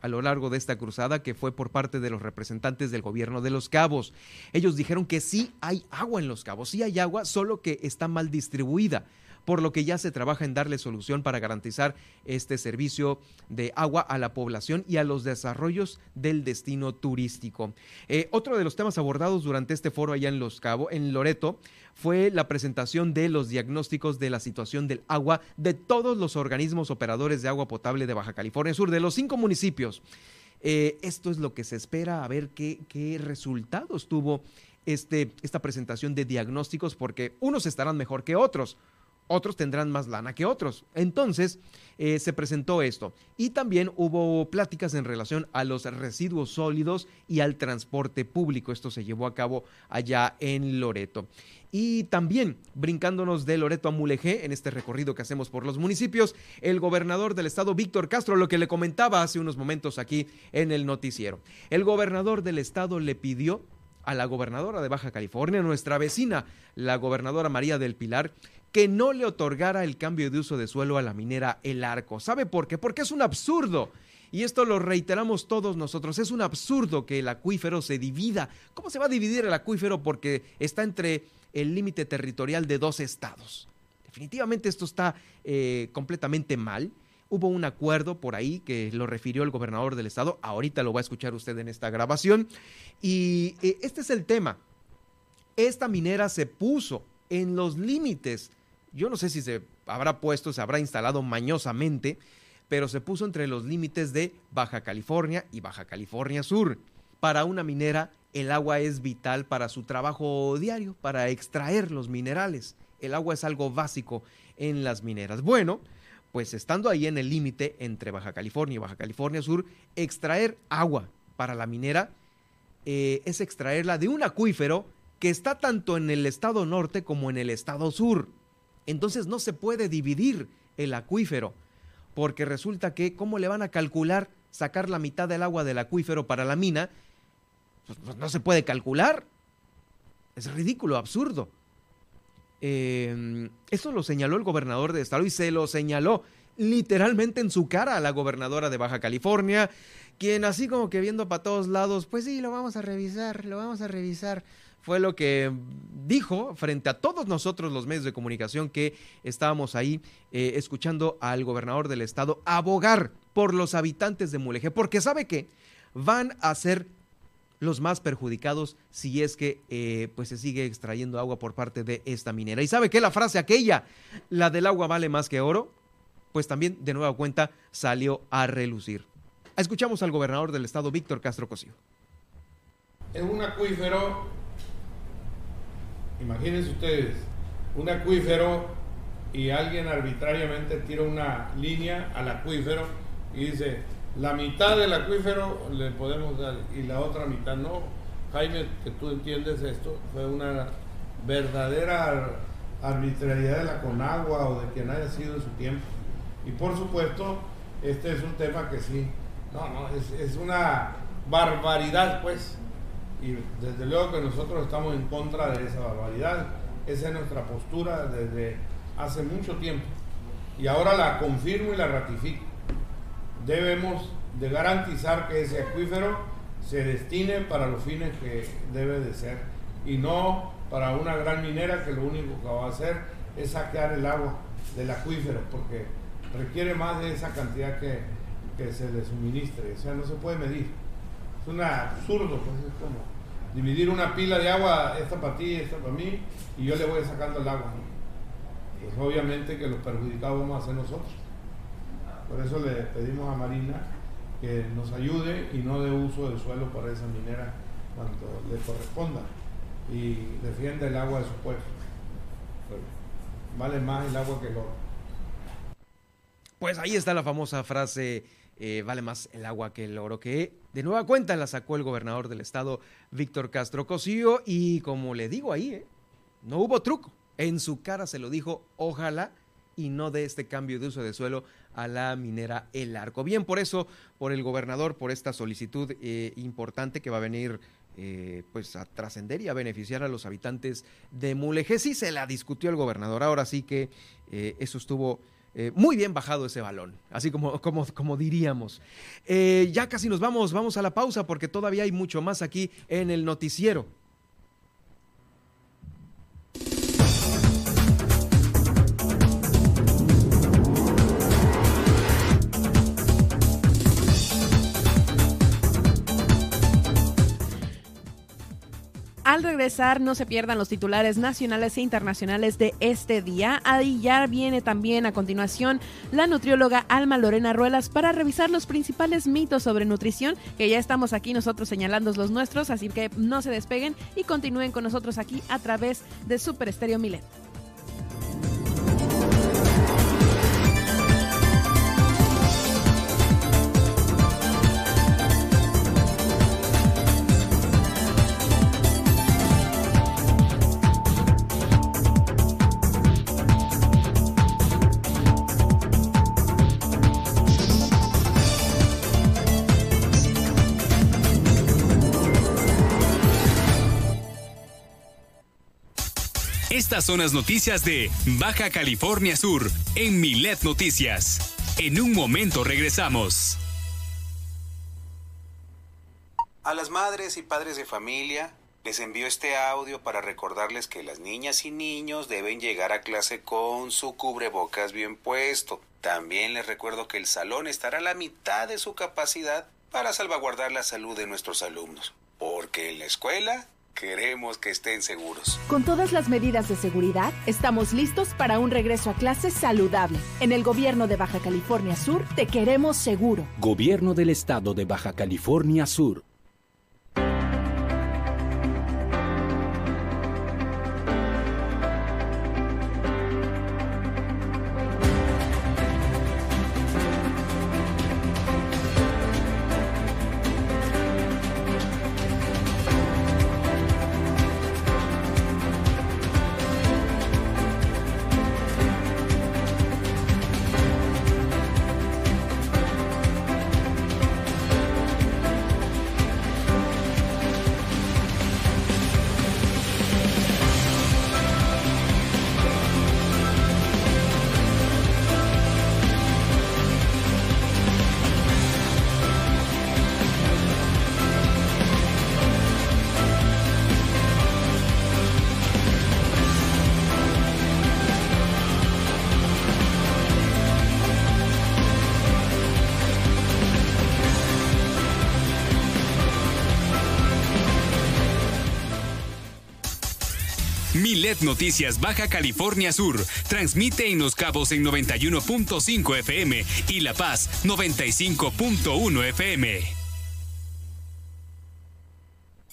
a lo largo de esta cruzada que fue por parte de los representantes del gobierno de Los Cabos. Ellos dijeron que sí hay agua en Los Cabos, sí hay agua, solo que está mal distribuida por lo que ya se trabaja en darle solución para garantizar este servicio de agua a la población y a los desarrollos del destino turístico. Eh, otro de los temas abordados durante este foro allá en Los Cabos, en Loreto, fue la presentación de los diagnósticos de la situación del agua de todos los organismos operadores de agua potable de Baja California Sur, de los cinco municipios. Eh, esto es lo que se espera, a ver qué, qué resultados tuvo este, esta presentación de diagnósticos, porque unos estarán mejor que otros otros tendrán más lana que otros. Entonces, eh, se presentó esto. Y también hubo pláticas en relación a los residuos sólidos y al transporte público. Esto se llevó a cabo allá en Loreto. Y también, brincándonos de Loreto a Mulegé, en este recorrido que hacemos por los municipios, el gobernador del estado, Víctor Castro, lo que le comentaba hace unos momentos aquí en el noticiero. El gobernador del estado le pidió a la gobernadora de Baja California, nuestra vecina, la gobernadora María del Pilar, que no le otorgara el cambio de uso de suelo a la minera El Arco. ¿Sabe por qué? Porque es un absurdo. Y esto lo reiteramos todos nosotros. Es un absurdo que el acuífero se divida. ¿Cómo se va a dividir el acuífero? Porque está entre el límite territorial de dos estados. Definitivamente esto está eh, completamente mal. Hubo un acuerdo por ahí que lo refirió el gobernador del estado. Ahorita lo va a escuchar usted en esta grabación. Y eh, este es el tema. Esta minera se puso en los límites yo no sé si se habrá puesto, se habrá instalado mañosamente, pero se puso entre los límites de Baja California y Baja California Sur para una minera el agua es vital para su trabajo diario, para extraer los minerales. El agua es algo básico en las mineras. Bueno, pues estando ahí en el límite entre Baja California y Baja California Sur, extraer agua para la minera eh, es extraerla de un acuífero que está tanto en el estado norte como en el estado sur. Entonces no se puede dividir el acuífero, porque resulta que, ¿cómo le van a calcular sacar la mitad del agua del acuífero para la mina? Pues, pues no se puede calcular. Es ridículo, absurdo. Eh, eso lo señaló el gobernador de Estado y se lo señaló literalmente en su cara a la gobernadora de Baja California, quien así como que viendo para todos lados, pues sí, lo vamos a revisar, lo vamos a revisar. Fue lo que dijo frente a todos nosotros los medios de comunicación que estábamos ahí eh, escuchando al gobernador del estado abogar por los habitantes de Mulegé, porque sabe que van a ser los más perjudicados si es que eh, pues se sigue extrayendo agua por parte de esta minera. ¿Y sabe qué? La frase aquella, la del agua vale más que oro, pues también de nueva cuenta salió a relucir. Escuchamos al gobernador del estado, Víctor Castro Cosío. Es un acuífero, imagínense ustedes, un acuífero y alguien arbitrariamente tira una línea al acuífero y dice, la mitad del acuífero le podemos dar y la otra mitad no. Jaime, que tú entiendes esto, fue una verdadera arbitrariedad de la Conagua o de quien haya sido en su tiempo. Y por supuesto, este es un tema que sí, no, no, es, es una barbaridad, pues. Y desde luego que nosotros estamos en contra de esa barbaridad. Esa es nuestra postura desde hace mucho tiempo. Y ahora la confirmo y la ratifico debemos de garantizar que ese acuífero se destine para los fines que debe de ser y no para una gran minera que lo único que va a hacer es saquear el agua del acuífero porque requiere más de esa cantidad que, que se le suministre, o sea, no se puede medir. Es un absurdo, pues es como dividir una pila de agua, esta para ti, esta para mí, y yo le voy sacando el agua. Pues obviamente que los perjudicados vamos a ser nosotros. Por eso le pedimos a Marina que nos ayude y no dé uso del suelo para esa minera cuando le corresponda y defienda el agua de su pueblo. Vale más el agua que el oro. Pues ahí está la famosa frase, eh, vale más el agua que el oro, que de nueva cuenta la sacó el gobernador del estado, Víctor Castro Cosío, y como le digo ahí, eh, no hubo truco. En su cara se lo dijo, ojalá y no de este cambio de uso de suelo a la minera El Arco. Bien, por eso, por el gobernador, por esta solicitud eh, importante que va a venir eh, pues a trascender y a beneficiar a los habitantes de Mulegé. Sí se la discutió el gobernador, ahora sí que eso estuvo muy bien bajado ese balón, así como, como, como diríamos. ya casi nos vamos, vamos a la pausa porque todavía hay mucho más aquí en el noticiero. Al regresar, no se pierdan los titulares nacionales e internacionales de este día. Ahí ya viene también a continuación la nutrióloga Alma Lorena Ruelas para revisar los principales mitos sobre nutrición, que ya estamos aquí nosotros señalando los nuestros, así que no se despeguen y continúen con nosotros aquí a través de Super Estéreo Milet. Estas las noticias de Baja California Sur en Milet Noticias. En un momento regresamos. A las madres y padres de familia les envío este audio para recordarles que las niñas y niños deben llegar a clase con su cubrebocas bien puesto. También les recuerdo que el salón estará a la mitad de su capacidad para salvaguardar la salud de nuestros alumnos. Porque en la escuela Queremos que estén seguros. Con todas las medidas de seguridad, estamos listos para un regreso a clases saludable. En el gobierno de Baja California Sur, te queremos seguro. Gobierno del estado de Baja California Sur. Milet Noticias Baja California Sur transmite en Los Cabos en 91.5 FM y La Paz 95.1 FM.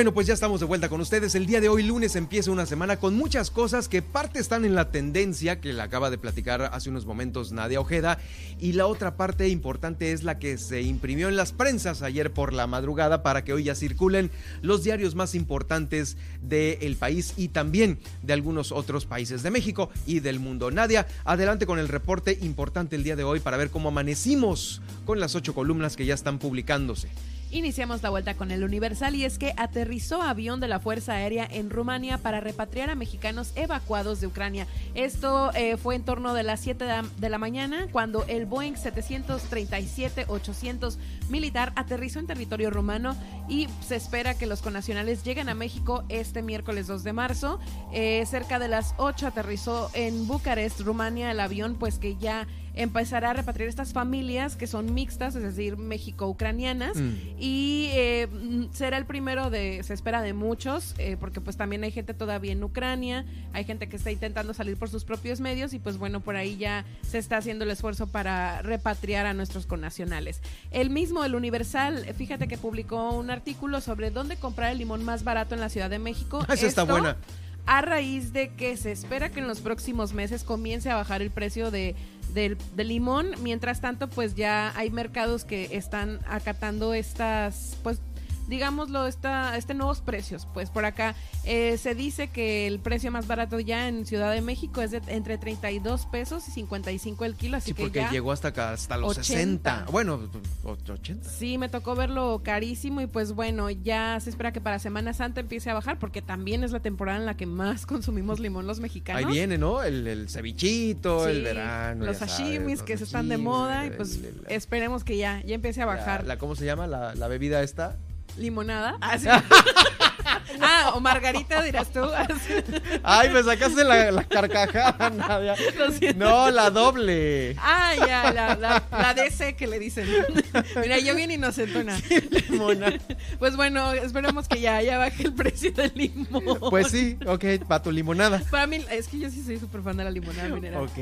Bueno, pues ya estamos de vuelta con ustedes. El día de hoy, lunes, empieza una semana con muchas cosas que parte están en la tendencia que le acaba de platicar hace unos momentos Nadia Ojeda y la otra parte importante es la que se imprimió en las prensas ayer por la madrugada para que hoy ya circulen los diarios más importantes del país y también de algunos otros países de México y del mundo. Nadia, adelante con el reporte importante el día de hoy para ver cómo amanecimos con las ocho columnas que ya están publicándose. Iniciamos la vuelta con el Universal y es que aterrizó avión de la Fuerza Aérea en Rumania para repatriar a mexicanos evacuados de Ucrania. Esto eh, fue en torno de las 7 de la mañana cuando el Boeing 737-800 militar aterrizó en territorio rumano y se espera que los connacionales lleguen a México este miércoles 2 de marzo. Eh, cerca de las 8 aterrizó en Bucarest, Rumania, el avión pues que ya empezará a repatriar estas familias que son mixtas, es decir, México-ucranianas, mm. y eh, mm, será el primero de, se espera de muchos, eh, porque pues también hay gente todavía en Ucrania, hay gente que está intentando salir por sus propios medios y pues bueno, por ahí ya se está haciendo el esfuerzo para repatriar a nuestros connacionales. El mismo, el Universal, fíjate que publicó un artículo sobre dónde comprar el limón más barato en la Ciudad de México. Esa está buena a raíz de que se espera que en los próximos meses comience a bajar el precio de del, limón. Mientras tanto, pues ya hay mercados que están acatando estas, pues digámoslo, esta, este nuevos precios. Pues por acá eh, se dice que el precio más barato ya en Ciudad de México es de entre 32 pesos y 55 el kilo. Así sí, que porque llegó hasta acá, hasta los 60. Bueno, 80. Sí, me tocó verlo carísimo y pues bueno, ya se espera que para Semana Santa empiece a bajar porque también es la temporada en la que más consumimos limón los mexicanos. Ahí viene, ¿no? El, cevichito, el verano. Los sashimis que se están de moda y pues esperemos que ya, ya empiece a bajar. La, ¿Cómo se llama la, la bebida esta? Limonada. Ah, ah o Margarita dirás tú. Ay, me sacaste la, la carcajada, Nadia. No, la doble. Ah, ya, la, la, la DC que le dicen. Mira, yo bien inocentona. limona. Pues bueno, esperemos que ya, ya baje el precio del limón. Pues sí, ok, para tu limonada. Para mí, es que yo sí soy súper fan de la limonada mineral. Ok.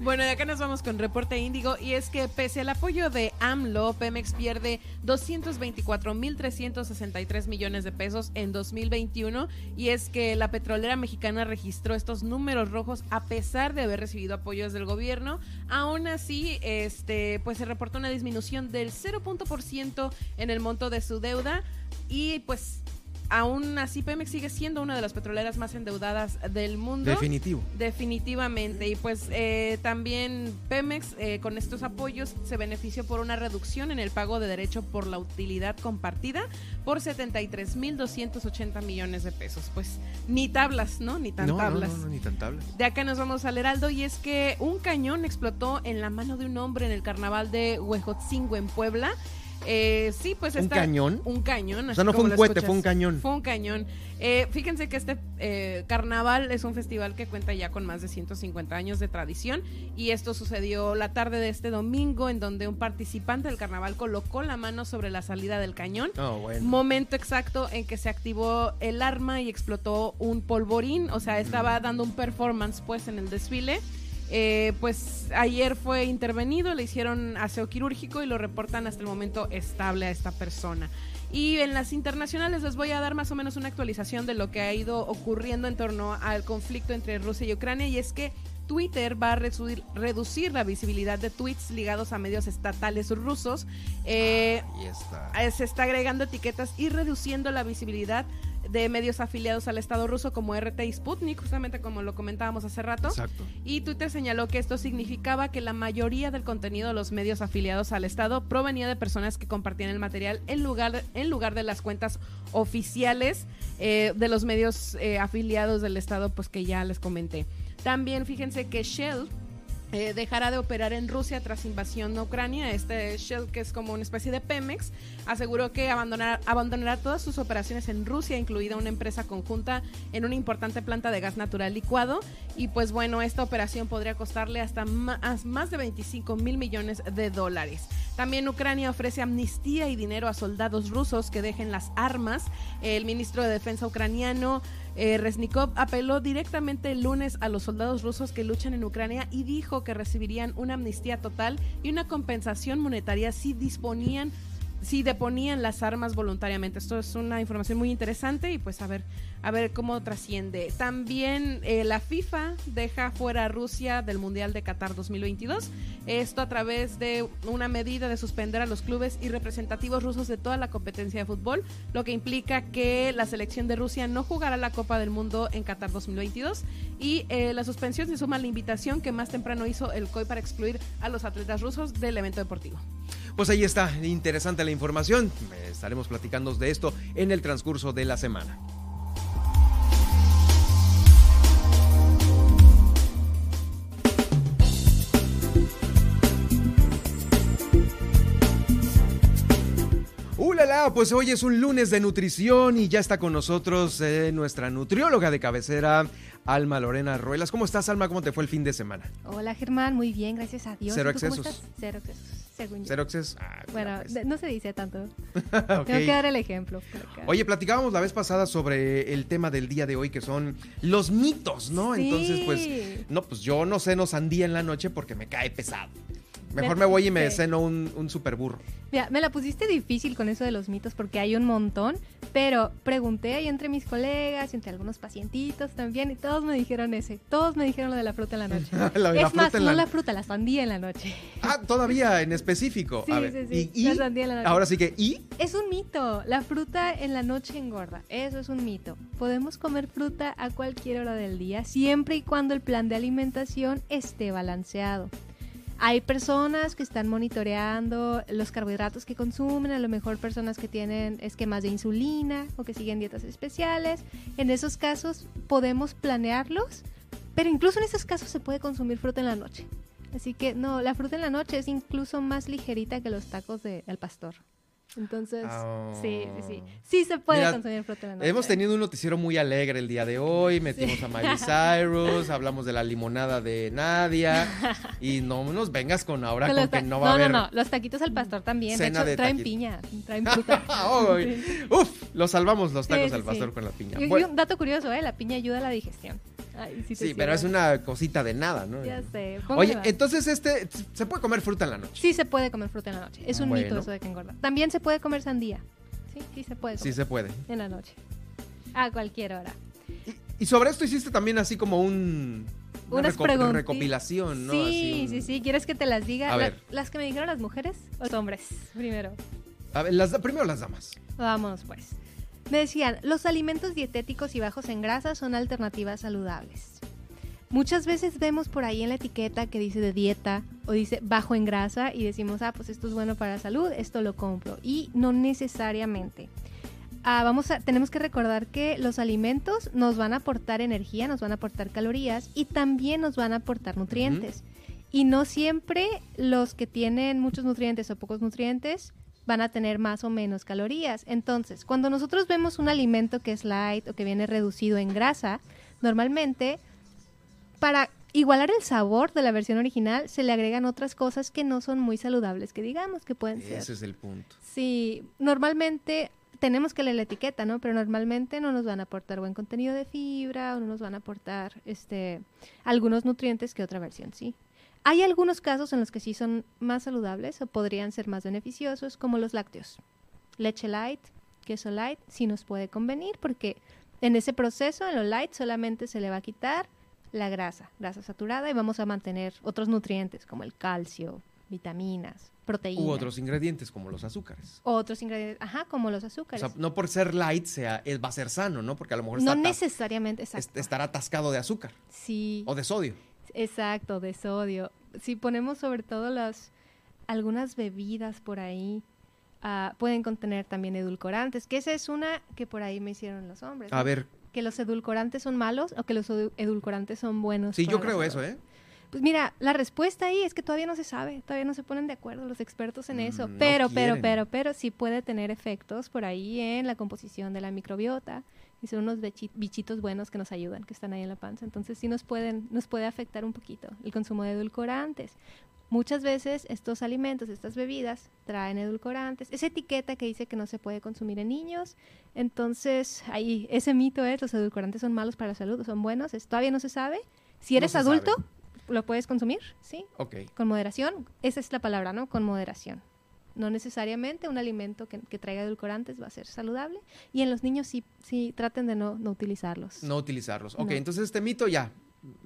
Bueno, y acá nos vamos con Reporte Índigo y es que pese al apoyo de AMLO, Pemex pierde 224.363 millones de pesos en 2021 y es que la petrolera mexicana registró estos números rojos a pesar de haber recibido apoyos del gobierno. Aún así, este, pues se reportó una disminución del 0.% en el monto de su deuda y pues aún así Pemex sigue siendo una de las petroleras más endeudadas del mundo. Definitivo. Definitivamente. Y pues eh, también Pemex eh, con estos apoyos se benefició por una reducción en el pago de derecho por la utilidad compartida por 73.280 millones de pesos. Pues ni tablas, ¿no? Ni tan No, tablas. no, no, ni tan tablas. De acá nos vamos al Heraldo y es que un cañón explotó en la mano de un hombre en el carnaval de Huejotzingo en Puebla. Eh, sí, pues ¿Un está cañón? Un cañón. O sea, no fue un cohete, escuchas. fue un cañón. Fue un cañón. Eh, fíjense que este eh, carnaval es un festival que cuenta ya con más de 150 años de tradición y esto sucedió la tarde de este domingo en donde un participante del carnaval colocó la mano sobre la salida del cañón. Oh, bueno. Momento exacto en que se activó el arma y explotó un polvorín, o sea, estaba dando un performance pues en el desfile. Eh, pues ayer fue intervenido, le hicieron aseo quirúrgico y lo reportan hasta el momento estable a esta persona. Y en las internacionales les voy a dar más o menos una actualización de lo que ha ido ocurriendo en torno al conflicto entre Rusia y Ucrania y es que Twitter va a reducir, reducir la visibilidad de tweets ligados a medios estatales rusos. Eh, Ahí está. se está agregando etiquetas y reduciendo la visibilidad de medios afiliados al Estado ruso como RT y Sputnik, justamente como lo comentábamos hace rato. Exacto. Y Twitter señaló que esto significaba que la mayoría del contenido de los medios afiliados al Estado provenía de personas que compartían el material en lugar, en lugar de las cuentas oficiales eh, de los medios eh, afiliados del Estado, pues que ya les comenté. También fíjense que Shell eh, dejará de operar en Rusia tras invasión a Ucrania. Este Shell, que es como una especie de Pemex, aseguró que abandonar- abandonará todas sus operaciones en Rusia, incluida una empresa conjunta en una importante planta de gas natural licuado. Y pues bueno, esta operación podría costarle hasta ma- más de 25 mil millones de dólares. También Ucrania ofrece amnistía y dinero a soldados rusos que dejen las armas. El ministro de Defensa ucraniano eh, Resnikov apeló directamente el lunes a los soldados rusos que luchan en Ucrania y dijo que recibirían una amnistía total y una compensación monetaria si disponían si deponían las armas voluntariamente. Esto es una información muy interesante y pues a ver, a ver cómo trasciende. También eh, la FIFA deja fuera a Rusia del Mundial de Qatar 2022. Esto a través de una medida de suspender a los clubes y representativos rusos de toda la competencia de fútbol, lo que implica que la selección de Rusia no jugará la Copa del Mundo en Qatar 2022 y eh, la suspensión se suma a la invitación que más temprano hizo el COI para excluir a los atletas rusos del evento deportivo. Pues ahí está, interesante la información. Estaremos platicando de esto en el transcurso de la semana. ¡Ulala! Pues hoy es un lunes de nutrición y ya está con nosotros eh, nuestra nutrióloga de cabecera, Alma Lorena Ruelas. ¿Cómo estás, Alma? ¿Cómo te fue el fin de semana? Hola Germán, muy bien, gracias a Dios. Cero ¿Y tú cómo excesos. estás? Cero excesos, según yo. ¿Cero excesos? Ah, Bueno, pues. no se dice tanto. Tengo que dar el ejemplo. Oye, platicábamos la vez pasada sobre el tema del día de hoy, que son los mitos, ¿no? Sí. Entonces, pues, no, pues yo no ceno sandía en la noche porque me cae pesado. Mejor Me- me voy y me ceno un, un super burro. Mira, me la pusiste difícil con eso de los mitos porque hay un montón, pero pregunté ahí entre mis colegas y entre algunos pacientitos también y todos me dijeron ese. Todos me dijeron lo de la fruta en la noche. Es la más, no la- la fruta, la sandía en la noche. Ah, todavía en específico. Sí, A ver, sí, sí, y, y- la sandía en la noche. ahora sí que, ¿y? Es un mito. La fruta en la noche engorda. Eso es un mito. Podemos comer fruta a cualquier hora del día, siempre y cuando el plan de alimentación esté balanceado. Hay personas que están monitoreando los carbohidratos que consumen, a lo mejor personas que tienen esquemas de insulina o que siguen dietas especiales. En esos casos podemos planearlos, pero incluso en esos casos se puede consumir fruta en la noche. Así que no, la fruta en la noche es incluso más ligerita que los tacos de, al pastor. Entonces, Ah. sí, sí, sí. Sí se puede Mira, consumir fruta en la noche. Hemos tenido un noticiero muy alegre el día de hoy. Metimos Sí. a Miley Cyrus, hablamos de la limonada de Nadia. Y no nos vengas con ahora Con con que no va a haber. no, no, los taquitos al pastor también. Cena de de hecho, traen piña, traen fruta. Uf, lo salvamos los tacos Sí, al pastor con la piña. Y- y Bueno, un dato curioso, ¿eh? La piña ayuda a la digestión. Ay, sí, pero es una cosita de nada, ¿no? Ya sé. Oye, entonces este se puede comer fruta en la noche. Sí se puede comer fruta en la noche. Es un mito eso de que engorda. También se puede comer sandía. Sí, sí se puede Sí se puede. En la noche. A cualquier hora. Y sobre esto hiciste también así como un una Unas reco- pregunti- recopilación, ¿no? Sí, Así un- sí, sí. ¿Quieres que te las diga? A La- ver. ¿Las que me dijeron las mujeres o los hombres? Primero. A ver, las, primero las damas. Vámonos pues. Me decían, los alimentos dietéticos y bajos en grasa son alternativas saludables. Muchas veces vemos por ahí en la etiqueta que dice de dieta o dice bajo en grasa y decimos, ah, pues esto es bueno para la salud, esto lo compro. Y no necesariamente. Ah, vamos a, tenemos que recordar que los alimentos nos van a aportar energía, nos van a aportar calorías y también nos van a aportar nutrientes. Y no siempre los que tienen muchos nutrientes o pocos nutrientes van a tener más o menos calorías. Entonces, cuando nosotros vemos un alimento que es light o que viene reducido en grasa, normalmente para igualar el sabor de la versión original se le agregan otras cosas que no son muy saludables, que digamos que pueden ser. Ese es el punto. Sí, normalmente tenemos que leer la etiqueta, ¿no? Pero normalmente no nos van a aportar buen contenido de fibra o no nos van a aportar este algunos nutrientes que otra versión, sí. Hay algunos casos en los que sí son más saludables o podrían ser más beneficiosos, como los lácteos. Leche light, queso light, sí nos puede convenir porque en ese proceso, en lo light, solamente se le va a quitar la grasa, grasa saturada, y vamos a mantener otros nutrientes como el calcio, vitaminas, proteínas. U otros ingredientes como los azúcares. Otros ingredientes, ajá, como los O azúcares. sea, no por ser light sea, va a ser sano, ¿no? Porque a lo mejor no está necesariamente, exacto. estará atascado de azúcar Sí, o de sodio. Exacto, de sodio. Si ponemos sobre todo las algunas bebidas por ahí, ah, pueden contener también edulcorantes, que esa es una que por ahí me hicieron los hombres. A ¿no? ver. Que los edulcorantes son malos o que los edu- edulcorantes son buenos. Sí, yo creo eso, ¿eh? Pues mira, la respuesta ahí es que todavía no se sabe, todavía no se ponen de acuerdo los expertos en eso, Mm, no pero, pero, pero, pero sí puede tener efectos por ahí en la composición de la microbiota y son unos bichi- bichitos buenos que nos ayudan, que están ahí en la panza, entonces sí nos pueden, nos puede afectar un poquito el consumo de edulcorantes. Muchas veces estos alimentos, estas bebidas traen edulcorantes. Esa etiqueta que dice que no se puede consumir en niños, entonces ahí ese mito es los edulcorantes son malos para la salud, son buenos, es- todavía no se sabe. Si eres adulto, sabe. lo puedes consumir, ¿sí? Ok. Con moderación. Esa es la palabra, ¿no? Con moderación. No necesariamente un alimento que, que traiga edulcorantes va a ser saludable. Y en los niños sí, sí traten de no, no utilizarlos. No utilizarlos. Ok, No. entonces este mito ya.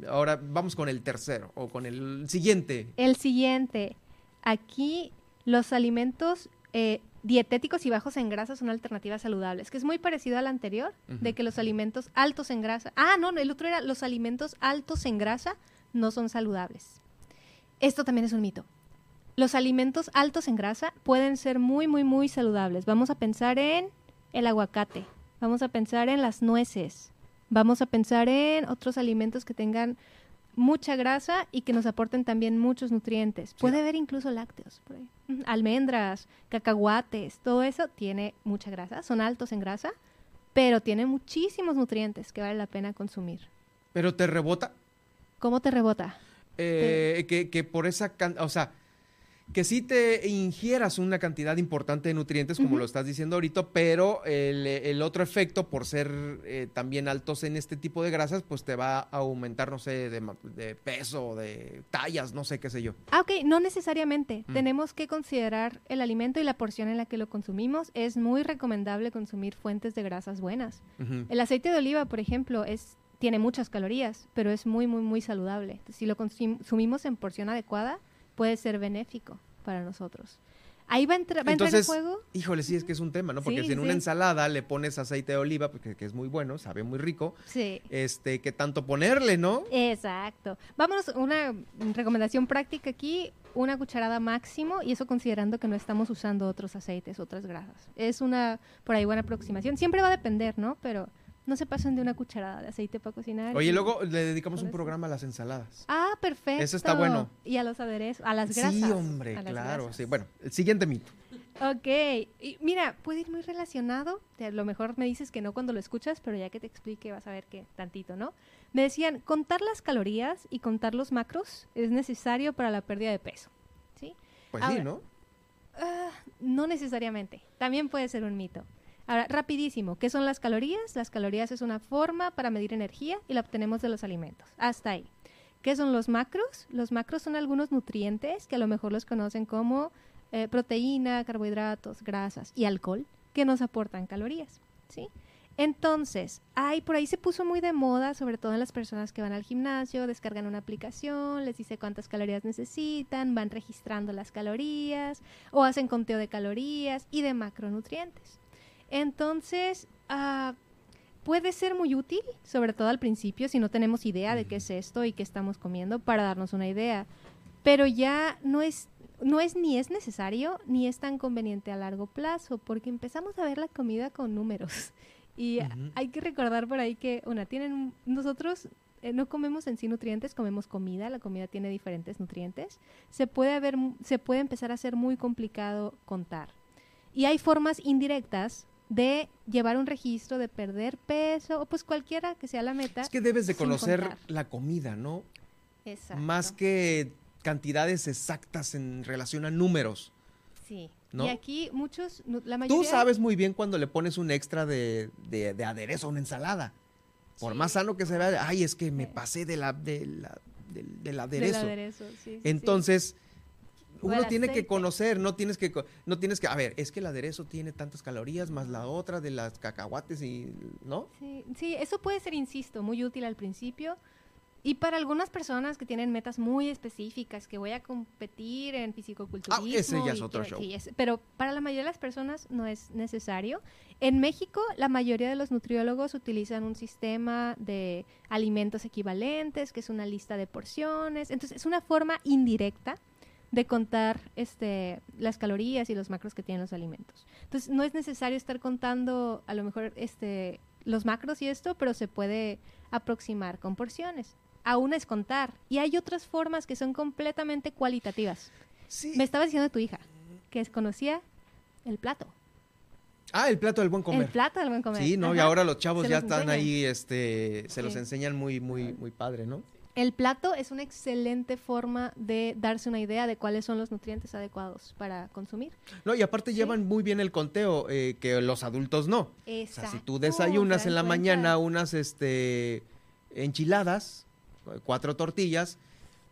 Ahora vamos con el tercero o con el siguiente. El siguiente. Aquí los alimentos eh, dietéticos y bajos en grasa son alternativas saludables, que es muy parecido al anterior, de que los alimentos altos en grasa. Ah, no, el otro era los alimentos altos en grasa no son saludables. Esto también es un mito. Los alimentos altos en grasa pueden ser muy, muy, muy saludables. Vamos a pensar en el aguacate, vamos a pensar en las nueces, vamos a pensar en otros alimentos que tengan mucha grasa y que nos aporten también muchos nutrientes. Puede haber incluso lácteos, por ahí. Ujú, almendras, cacahuates, todo eso tiene mucha grasa, son altos en grasa, pero tiene muchísimos nutrientes que vale la pena consumir. Pero te rebota ¿Cómo te rebota? eh, que, que por esa can- o sea, que sí te ingieras una cantidad importante de nutrientes, como lo estás diciendo ahorita, pero el, el otro efecto, por ser eh, también altos en este tipo de grasas, pues te va a aumentar, no sé, de, de peso, de tallas, no sé qué sé yo. Ah, ok, no necesariamente. Mm. Tenemos que considerar el alimento y la porción en la que lo consumimos. Es muy recomendable consumir fuentes de grasas buenas. El aceite de oliva, por ejemplo, es tiene muchas calorías, pero es muy, muy, muy saludable. Si lo consum- consumimos en porción adecuada, puede ser benéfico para nosotros. Ahí va a, entra- va a entrar en Entonces, juego. híjole, sí, es que es un tema, ¿no? Porque Sí, si en una ensalada le pones aceite de oliva, porque, que es muy bueno, sabe muy rico, Sí. este, ¿qué tanto ponerle, no? Exacto. Vámonos, una recomendación práctica aquí, una cucharada máximo, y eso considerando que no estamos usando otros aceites, otras grasas. Es una, por ahí, buena aproximación. Siempre va a depender, ¿no? Pero no se pasen de una cucharada de aceite para cocinar. Oye, y- luego le dedicamos un programa a las ensaladas. Ah, perfecto. Eso está bueno. Y a los aderezos, a las grasas. Sí, hombre, claro. grasas. Sí, bueno, el siguiente mito. Ok, y mira, puede ir muy relacionado, a lo mejor me dices que no cuando lo escuchas, pero ya que te explique vas a ver que tantito, ¿no? Me decían, contar las calorías y contar los macros es necesario para la pérdida de peso, ¿sí? Pues sí, ¿no? ah, no necesariamente, también puede ser un mito. Ahora, rapidísimo, ¿qué son las calorías? Las calorías es una forma para medir energía y la obtenemos de los alimentos. Hasta ahí. ¿Qué son los macros? Los macros son algunos nutrientes que a lo mejor los conocen como eh, proteína, carbohidratos, grasas y alcohol que nos aportan calorías, ¿sí? Entonces, hay, por ahí se puso muy de moda, sobre todo en las personas que van al gimnasio, descargan una aplicación, les dice cuántas calorías necesitan, van registrando las calorías o hacen conteo de calorías y de macronutrientes. Entonces, ah, puede ser muy útil, sobre todo al principio, si no tenemos idea de qué es esto y qué estamos comiendo, para darnos una idea. Pero ya no es, no es ni es necesario ni es tan conveniente a largo plazo, porque empezamos a ver la comida con números. Y hay que recordar por ahí que, una, tienen, nosotros eh, no comemos en sí nutrientes, comemos comida, la comida tiene diferentes nutrientes. Se puede, haber, se puede empezar a ser muy complicado contar. Y hay formas indirectas de llevar un registro, de perder peso, o pues cualquiera que sea la meta. Es que debes de conocer la comida, ¿no? Exacto. Más que cantidades exactas en relación a números. Sí. ¿no? Y aquí muchos, la Tú mayoría... sabes muy bien cuando le pones un extra de, de- de aderezo a una ensalada. Por más sano que se vea, ay, es que me pasé de la, de la- del, del aderezo. aderezo, sí, sí. Uno tiene que conocer, no tienes que, no tienes que, a ver, es que el aderezo tiene tantas calorías más la otra de las cacahuates y, ¿no? Sí, sí, eso puede ser, insisto, muy útil al principio. Y para algunas personas que tienen metas muy específicas, que voy a competir en fisicoculturismo. Ah, ese ya es otro que- show. sí, es- pero para la mayoría de las personas no es necesario. En México, la mayoría de los nutriólogos utilizan un sistema de alimentos equivalentes, que es una lista de porciones. Entonces, es una forma indirecta de contar este, las calorías y los macros que tienen los alimentos. Entonces, no es necesario estar contando a lo mejor este, los macros y esto, pero se puede aproximar con porciones. Aún es contar. Y hay otras formas que son completamente cualitativas. Me estaba diciendo tu hija que conocía el plato. Ah, el plato del buen comer. El plato del buen comer. Sí, ¿no? Y ahora los chavos Se ya los están enseñan. ahí, este, se los enseñan muy, muy, muy padre, ¿no? El plato es una excelente forma de darse una idea de cuáles son los nutrientes adecuados para consumir. No, y aparte llevan muy bien el conteo, eh, que los adultos no. O sea, si Exacto, tú desayunas ¿te en la cuenta? mañana unas este, enchiladas, eh, cuatro tortillas,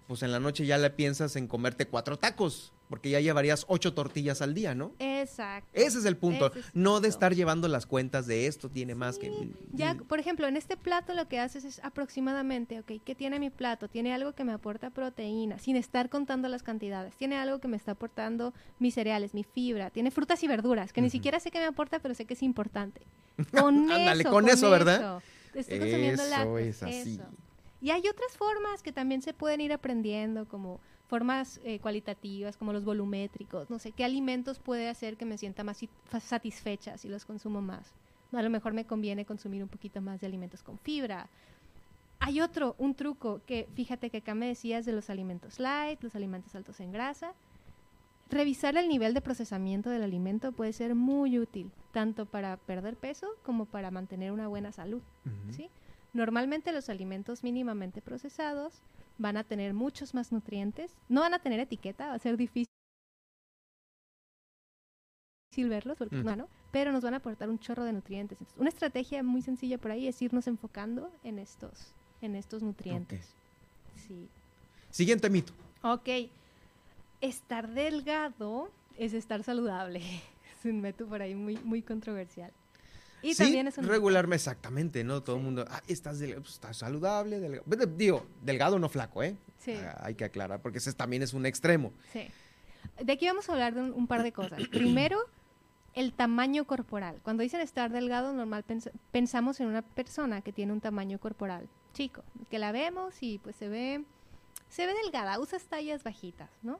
pues en la noche ya le piensas en comerte cuatro tacos, porque ya llevarías ocho tortillas al día, ¿no? Exacto. Ese es el punto, es no de estar llevando las cuentas de esto tiene más que... Ya, por ejemplo, en este plato lo que haces es aproximadamente, ok, ¿qué tiene mi plato? Tiene algo que me aporta proteína, sin estar contando las cantidades. Tiene algo que me está aportando mis cereales, mi fibra. Tiene frutas y verduras, que ni siquiera sé qué me aporta, pero sé que es importante. Con Ándale, eso, con eso, ¿verdad? Estoy consumiendo Eso lácteos, es así. eso. Y hay otras formas que también se pueden ir aprendiendo, como formas eh, cualitativas, como los volumétricos. No sé, ¿qué alimentos puede hacer que me sienta más satisfecha si los consumo más? A lo mejor me conviene consumir un poquito más de alimentos con fibra. Hay otro, un truco que fíjate que acá me decías de los alimentos light, los alimentos altos en grasa. Revisar el nivel de procesamiento del alimento puede ser muy útil, tanto para perder peso como para mantener una buena salud. ¿sí? Normalmente los alimentos mínimamente procesados van a tener muchos más nutrientes, no van a tener etiqueta, va a ser difícil verlos porque humano, pero nos van a aportar un chorro de nutrientes. Entonces, una estrategia muy sencilla por ahí es irnos enfocando en estos, en estos nutrientes. Sí. Siguiente mito. Ok. Estar delgado es estar saludable. Es un método por ahí muy, muy controversial. Y sí, también es un regularme exactamente, ¿no? Todo el mundo, ah, estás, del- pues, estás saludable, delgado. Digo, delgado no flaco, ¿eh? Sí. Ah, hay que aclarar, porque ese también es un extremo. Sí. De aquí vamos a hablar de un, un par de cosas. Primero, el tamaño corporal. Cuando dicen estar delgado, normal pens- pensamos en una persona que tiene un tamaño corporal chico, que la vemos y pues se ve, se ve delgada, usa tallas bajitas, ¿no?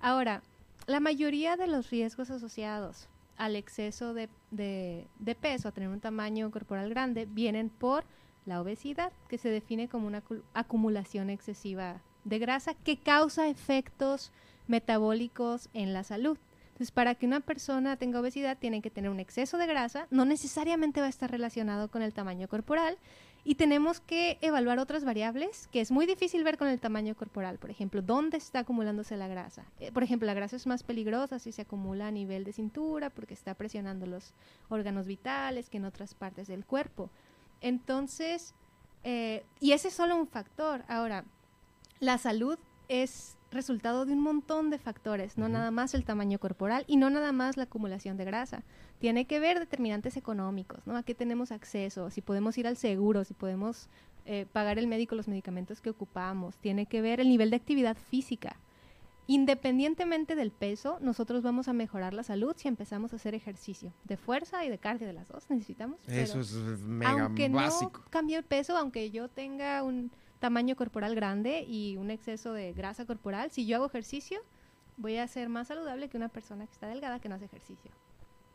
Ahora, la mayoría de los riesgos asociados al exceso de, de- peso, a tener un tamaño corporal grande, vienen por la obesidad, que se define como una acu- acumulación excesiva de grasa que causa efectos metabólicos en la salud. Entonces, para que una persona tenga obesidad, tiene que tener un exceso de grasa, no necesariamente va a estar relacionado con el tamaño corporal, y tenemos que evaluar otras variables que es muy difícil ver con el tamaño corporal. Por ejemplo, ¿dónde está acumulándose la grasa? Eh, por ejemplo, la grasa es más peligrosa si se acumula a nivel de cintura porque está presionando los órganos vitales que en otras partes del cuerpo. Entonces, eh, y ese es solo un factor. Ahora, la salud es resultado de un montón de factores, no nada más el tamaño corporal y no nada más la acumulación de grasa. Tiene que ver determinantes económicos, ¿no? A qué tenemos acceso, si podemos ir al seguro, si podemos eh, pagar el médico los medicamentos que ocupamos. Tiene que ver el nivel de actividad física. Independientemente del peso, nosotros vamos a mejorar la salud si empezamos a hacer ejercicio de fuerza y de cardio de las dos necesitamos. Eso es mega aunque básico. no cambie el peso, aunque yo tenga un tamaño corporal grande y un exceso de grasa corporal, si yo hago ejercicio, voy a ser más saludable que una persona que está delgada que no hace ejercicio.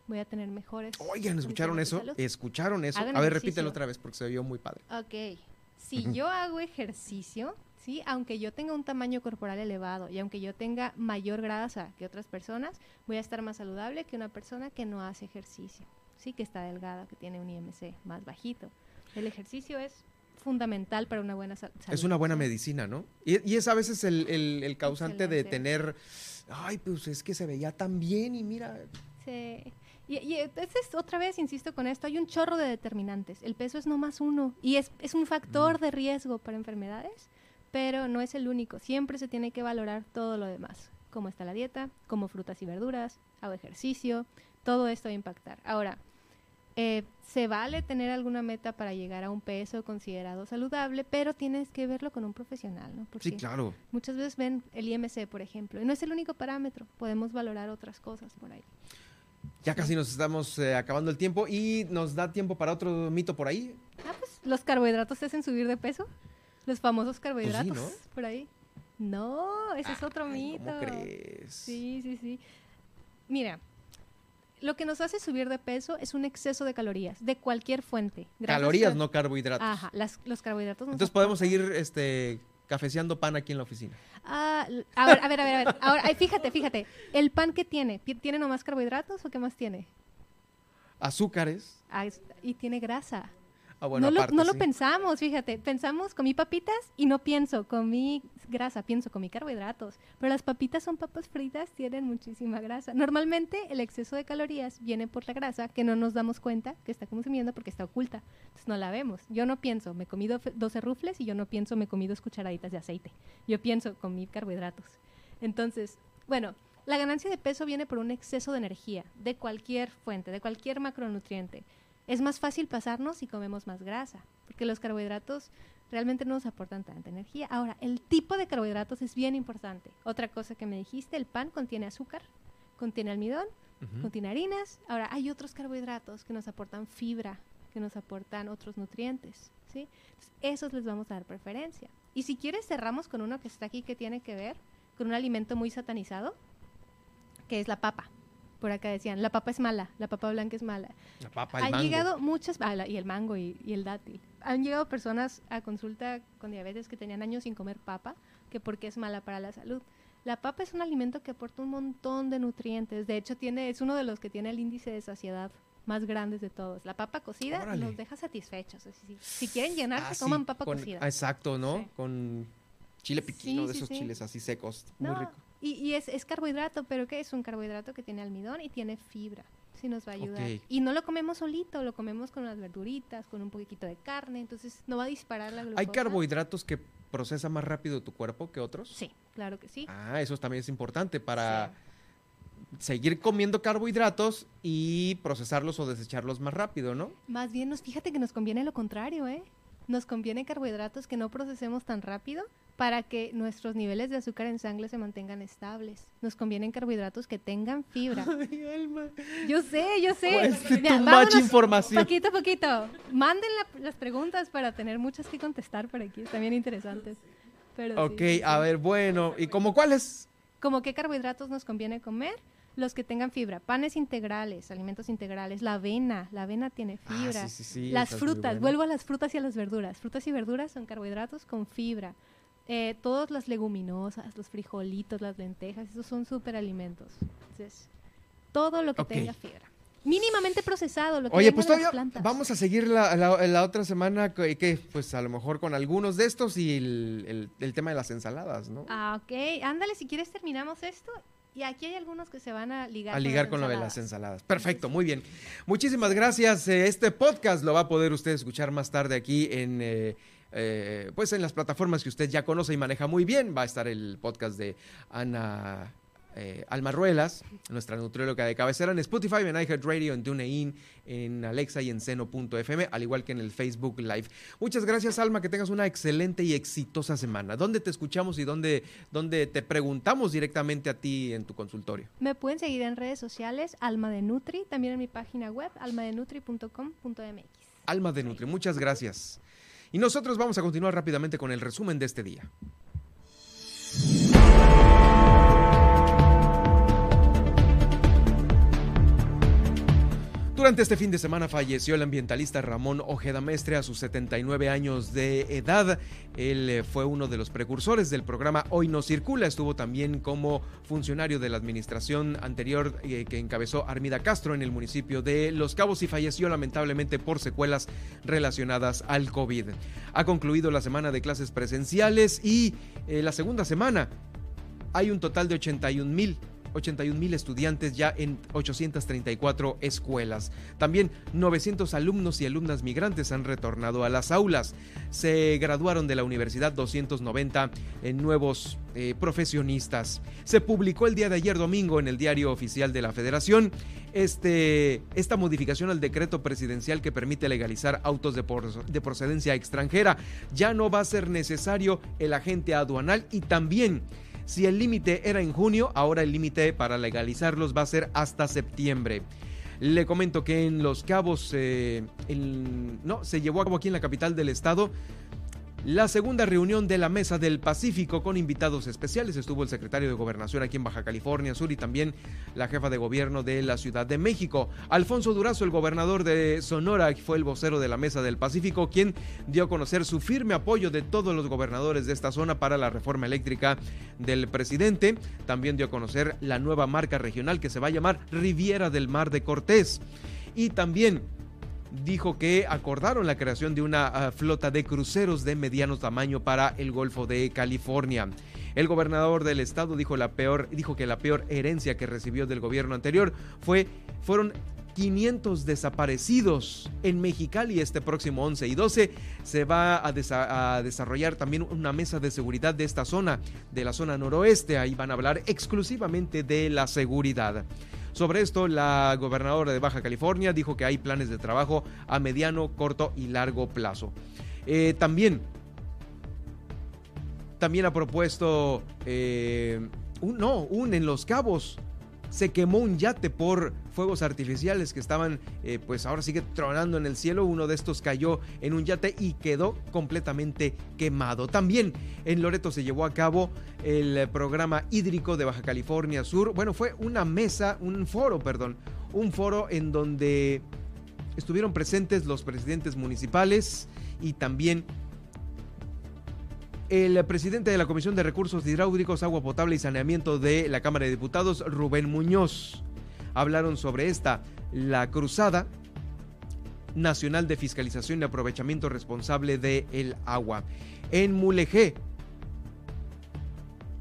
Voy a tener mejores. Oigan, ¿escucharon eso? ¿Escucharon eso? Hagan A ver, ejercicio. repítelo otra vez porque se oyó muy padre. Ok. Si yo hago ejercicio, ¿sí? Aunque yo tenga un tamaño corporal elevado y aunque yo tenga mayor grasa que otras personas, voy a estar más saludable que una persona que no hace ejercicio, ¿sí? Que está delgada, que tiene un IMC más bajito. El ejercicio es fundamental para una buena sa- salud. Es una buena medicina, ¿no? Y, y es a veces el, el- el causante de tener, ay, pues es que se veía tan bien y mira, Sí. Y, y entonces, otra vez, insisto con esto, hay un chorro de determinantes. El peso es no más uno y es, es un factor de riesgo para enfermedades, pero no es el único. Siempre se tiene que valorar todo lo demás. Cómo está la dieta, como frutas y verduras, hago ejercicio, todo esto va a impactar. Ahora, eh, se vale tener alguna meta para llegar a un peso considerado saludable, pero tienes que verlo con un profesional, ¿no? sí, Porque claro. Muchas veces ven el IMC, por ejemplo, y no es el único parámetro. Podemos valorar otras cosas por ahí. Ya casi nos estamos eh, acabando el tiempo y nos da tiempo para otro mito por ahí. Ah, pues los carbohidratos te hacen subir de peso. Los famosos carbohidratos ¿no? por ahí. No, ese es otro mito. ¿Cómo crees? Sí, sí, sí. Mira, lo que nos hace subir de peso es un exceso de calorías, de cualquier fuente. Calorías, no carbohidratos. Ajá, las- los carbohidratos nos Entonces podemos seguir este cafeceando pan aquí en la oficina. Ah, a ver, a ver, a ver, a ver. Ahora, ay, fíjate, fíjate. ¿El pan que tiene? ¿Ti- ¿Tiene nomás carbohidratos o qué más tiene? Azúcares. Ah, es- y tiene grasa. Ah, bueno, no lo, pensamos, fíjate. Pensamos, comí papitas y no pienso, comí grasa, pienso, comí carbohidratos. Pero las papitas son papas fritas, tienen muchísima grasa. Normalmente el exceso de calorías viene por la grasa que no nos damos cuenta que está consumiendo porque está oculta. Entonces no la vemos. Yo no pienso, me comí do- 12 rufles y yo no pienso, me comí dos cucharaditas de aceite. Yo pienso, comí carbohidratos. Entonces, bueno, la ganancia de peso viene por un exceso de energía, de cualquier fuente, de cualquier macronutriente. Es más fácil pasarnos si comemos más grasa, porque los carbohidratos realmente no nos aportan tanta energía. Ahora, el tipo de carbohidratos es bien importante. Otra cosa que me dijiste, el pan contiene azúcar, contiene almidón, contiene harinas. Ahora, hay otros carbohidratos que nos aportan fibra, que nos aportan otros nutrientes, ¿sí? Entonces, esos les vamos a dar preferencia. Y si quieres, cerramos con uno que está aquí que tiene que ver con un alimento muy satanizado, que es la papa. Por acá decían, la papa es mala, la papa blanca es mala. La papa, el Han mango. llegado muchas, ah, la- y el mango y, y el dátil. Han llegado personas a consulta con diabetes que tenían años sin comer papa, que porque es mala para la salud. La papa es un alimento que aporta un montón de nutrientes. De hecho, tiene, es uno de los que tiene el índice de saciedad más grandes de todos. La papa cocida Órale. nos deja satisfechos. Si, si quieren llenarse, Ah, sí, coman papa con- cocida. Exacto, ¿no? Con chile piquino, Sí, de sí, esos sí. chiles así secos. Muy rico. Y, y es, es carbohidrato, pero ¿qué es un carbohidrato que tiene almidón y tiene fibra? Sí nos va a ayudar. Y no lo comemos solito, lo comemos con unas verduritas, con un poquito de carne, entonces no va a disparar la glucosa. ¿Hay carbohidratos que procesa más rápido tu cuerpo que otros? Sí, claro que sí. Ah, eso también es importante para seguir comiendo carbohidratos y procesarlos o desecharlos más rápido, ¿no? Más bien, nos, fíjate que nos conviene lo contrario, ¿eh? Nos conviene carbohidratos que no procesemos tan rápido para que nuestros niveles de azúcar en sangre se mantengan estables. Nos convienen carbohidratos que tengan fibra. Yo sé, yo sé. Mira, too much vámonos información. Poquito a poquito. Manden la- las preguntas para tener muchas que contestar por aquí. Están bien interesantes. Pero Ok, sí, sí. a ver, bueno. ¿Y como cuáles? ¿Como qué carbohidratos nos conviene comer? Los que tengan fibra, panes integrales, alimentos integrales, la avena, la avena tiene fibra. Ah, sí, sí, sí, las frutas, vuelvo a las frutas y a las verduras. Frutas y verduras son carbohidratos con fibra. Eh, todas las leguminosas, los frijolitos, las lentejas, esos son superalimentos. Entonces, todo lo que Ok. tenga fibra. Mínimamente procesado, lo que Oye, pues de las todavía plantas. vamos a seguir la, la- la otra semana, que, que, pues a lo mejor con algunos de estos y el, el- el tema de las ensaladas, ¿no? Ah, ok. Ándale, si quieres terminamos esto. Y aquí hay algunos que se van a ligar. a ligar con lo de las ensaladas. Perfecto, muy bien. Muchísimas gracias. Eh, Este podcast lo va a poder usted escuchar más tarde aquí en... eh, eh, pues en las plataformas que usted ya conoce y maneja muy bien, va a estar el podcast de Ana eh, Alma Ruelas, nuestra nutrióloga de cabecera, en Spotify, en iHeartRadio, en TuneIn, en Alexa y en Seno.fm, al igual que en el Facebook Live. Muchas gracias, Alma, que tengas una excelente y exitosa semana. ¿Dónde te escuchamos y dónde, dónde te preguntamos directamente a ti en tu consultorio? Me pueden seguir en redes sociales, Alma de Nutri, también en mi página web, almadenutri.com.mx. Alma de Nutri, muchas gracias. Y nosotros vamos a continuar rápidamente con el resumen de este día. Durante este fin de semana falleció el ambientalista Ramón Ojeda Mestre a sus 79 años de edad. Él eh, fue uno de los precursores del programa Hoy no circula. Estuvo también como funcionario de la administración anterior eh, que encabezó Armida Castro en el municipio de Los Cabos y falleció lamentablemente por secuelas relacionadas al COVID. Ha concluido la semana de clases presenciales y eh, la segunda semana hay un total de 81 mil 81 mil estudiantes ya en 834 escuelas. También 900 alumnos y alumnas migrantes han retornado a las aulas. Se graduaron de la universidad 290 en nuevos eh, profesionistas. Se publicó el día de ayer domingo en el diario oficial de la Federación este, esta modificación al decreto presidencial que permite legalizar autos de procedencia extranjera. Ya no va a ser necesario el agente aduanal y también si el límite era en junio, ahora el límite para legalizarlos va a ser hasta septiembre. Le comento que en Los Cabos, eh, no, se llevó a cabo aquí en la capital del estado la segunda reunión de la Mesa del Pacífico con invitados especiales. Estuvo el secretario de Gobernación aquí en Baja California Sur y también la jefa de gobierno de la Ciudad de México. Alfonso Durazo, el gobernador de Sonora, fue el vocero de la Mesa del Pacífico, quien dio a conocer su firme apoyo de todos los gobernadores de esta zona para la reforma eléctrica del presidente. También dio a conocer la nueva marca regional que se va a llamar Riviera del Mar de Cortés. Y también dijo que acordaron la creación de una ah, flota de cruceros de mediano tamaño para el Golfo de California. El gobernador del estado dijo, la peor, dijo que la peor herencia que recibió del gobierno anterior fue, fueron 500 desaparecidos en Mexicali este próximo 11 y 12 se va a, a desarrollar también una mesa de seguridad de esta zona, de la zona noroeste. Ahí van a hablar exclusivamente de la seguridad. Sobre esto, la gobernadora de Baja California dijo que hay planes de trabajo a mediano, corto y largo plazo. Eh, también, también ha propuesto eh, un, no, un en Los Cabos. Se quemó un yate por fuegos artificiales que estaban, eh, pues ahora sigue tronando en el cielo. Uno de estos cayó en un yate y quedó completamente quemado. También en Loreto se llevó a cabo el programa hídrico de Baja California Sur. Bueno, fue una mesa, un foro, perdón, un foro en donde estuvieron presentes los presidentes municipales y también el presidente de la Comisión de Recursos Hidráulicos, Agua Potable y Saneamiento de la Cámara de Diputados, Rubén Muñoz. Hablaron sobre esta, la cruzada nacional de fiscalización y aprovechamiento responsable del agua. En Mulegé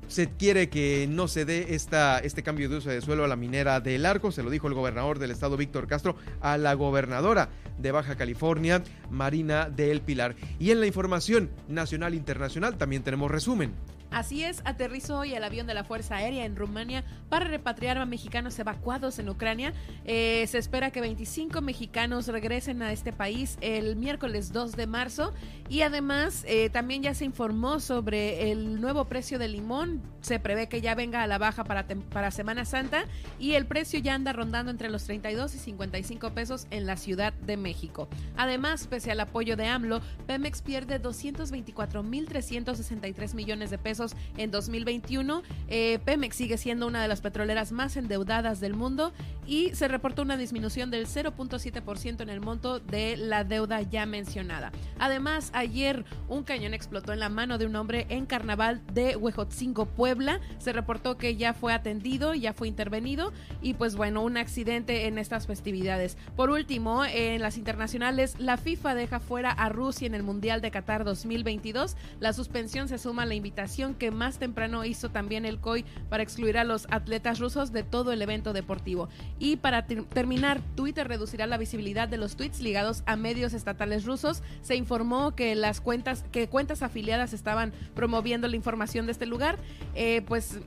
se quiere que no se dé esta, este cambio de uso de suelo a la minera del arco, se lo dijo el gobernador del estado Víctor Castro a la gobernadora de Baja California, Marina del Pilar. Y en la información nacional e internacional también tenemos resumen. Así es, aterrizó hoy el avión de la Fuerza Aérea en Rumania para repatriar a mexicanos evacuados en Ucrania. Eh, se espera que 25 mexicanos regresen a este país el miércoles 2 de marzo y además eh, también ya se informó sobre el nuevo precio del limón. Se prevé que ya venga a la baja para, para Semana Santa y el precio ya anda rondando entre los 32 y 55 pesos en la Ciudad de México. Además, pese al apoyo de AMLO, Pemex pierde 224.363 millones de pesos pesos en 2021. Eh, Pemex sigue siendo una de las petroleras más endeudadas del mundo y se reportó una disminución del 0.7% en el monto de la deuda ya mencionada. Además, ayer un cañón explotó en la mano de un hombre en Carnaval de Huejotzingo, Puebla. Se reportó que ya fue atendido, ya fue intervenido y pues bueno, un accidente en estas festividades. Por último, en las internacionales, la FIFA deja fuera a Rusia en el Mundial de Qatar 2022. La suspensión se suma a la invitación que más temprano hizo también el COI para excluir a los atletas rusos de todo el evento deportivo. Y para terminar, Twitter reducirá la visibilidad de los tweets ligados a medios estatales rusos. Se informó que las cuentas, que cuentas afiliadas estaban promoviendo la información de este lugar, eh, pues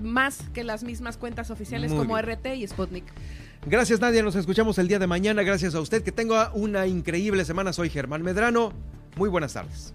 más que las mismas cuentas oficiales como RT y Sputnik. Gracias Nadia, nos escuchamos el día de mañana. Gracias a usted, que tenga una increíble semana. Soy Germán Medrano. Muy buenas tardes.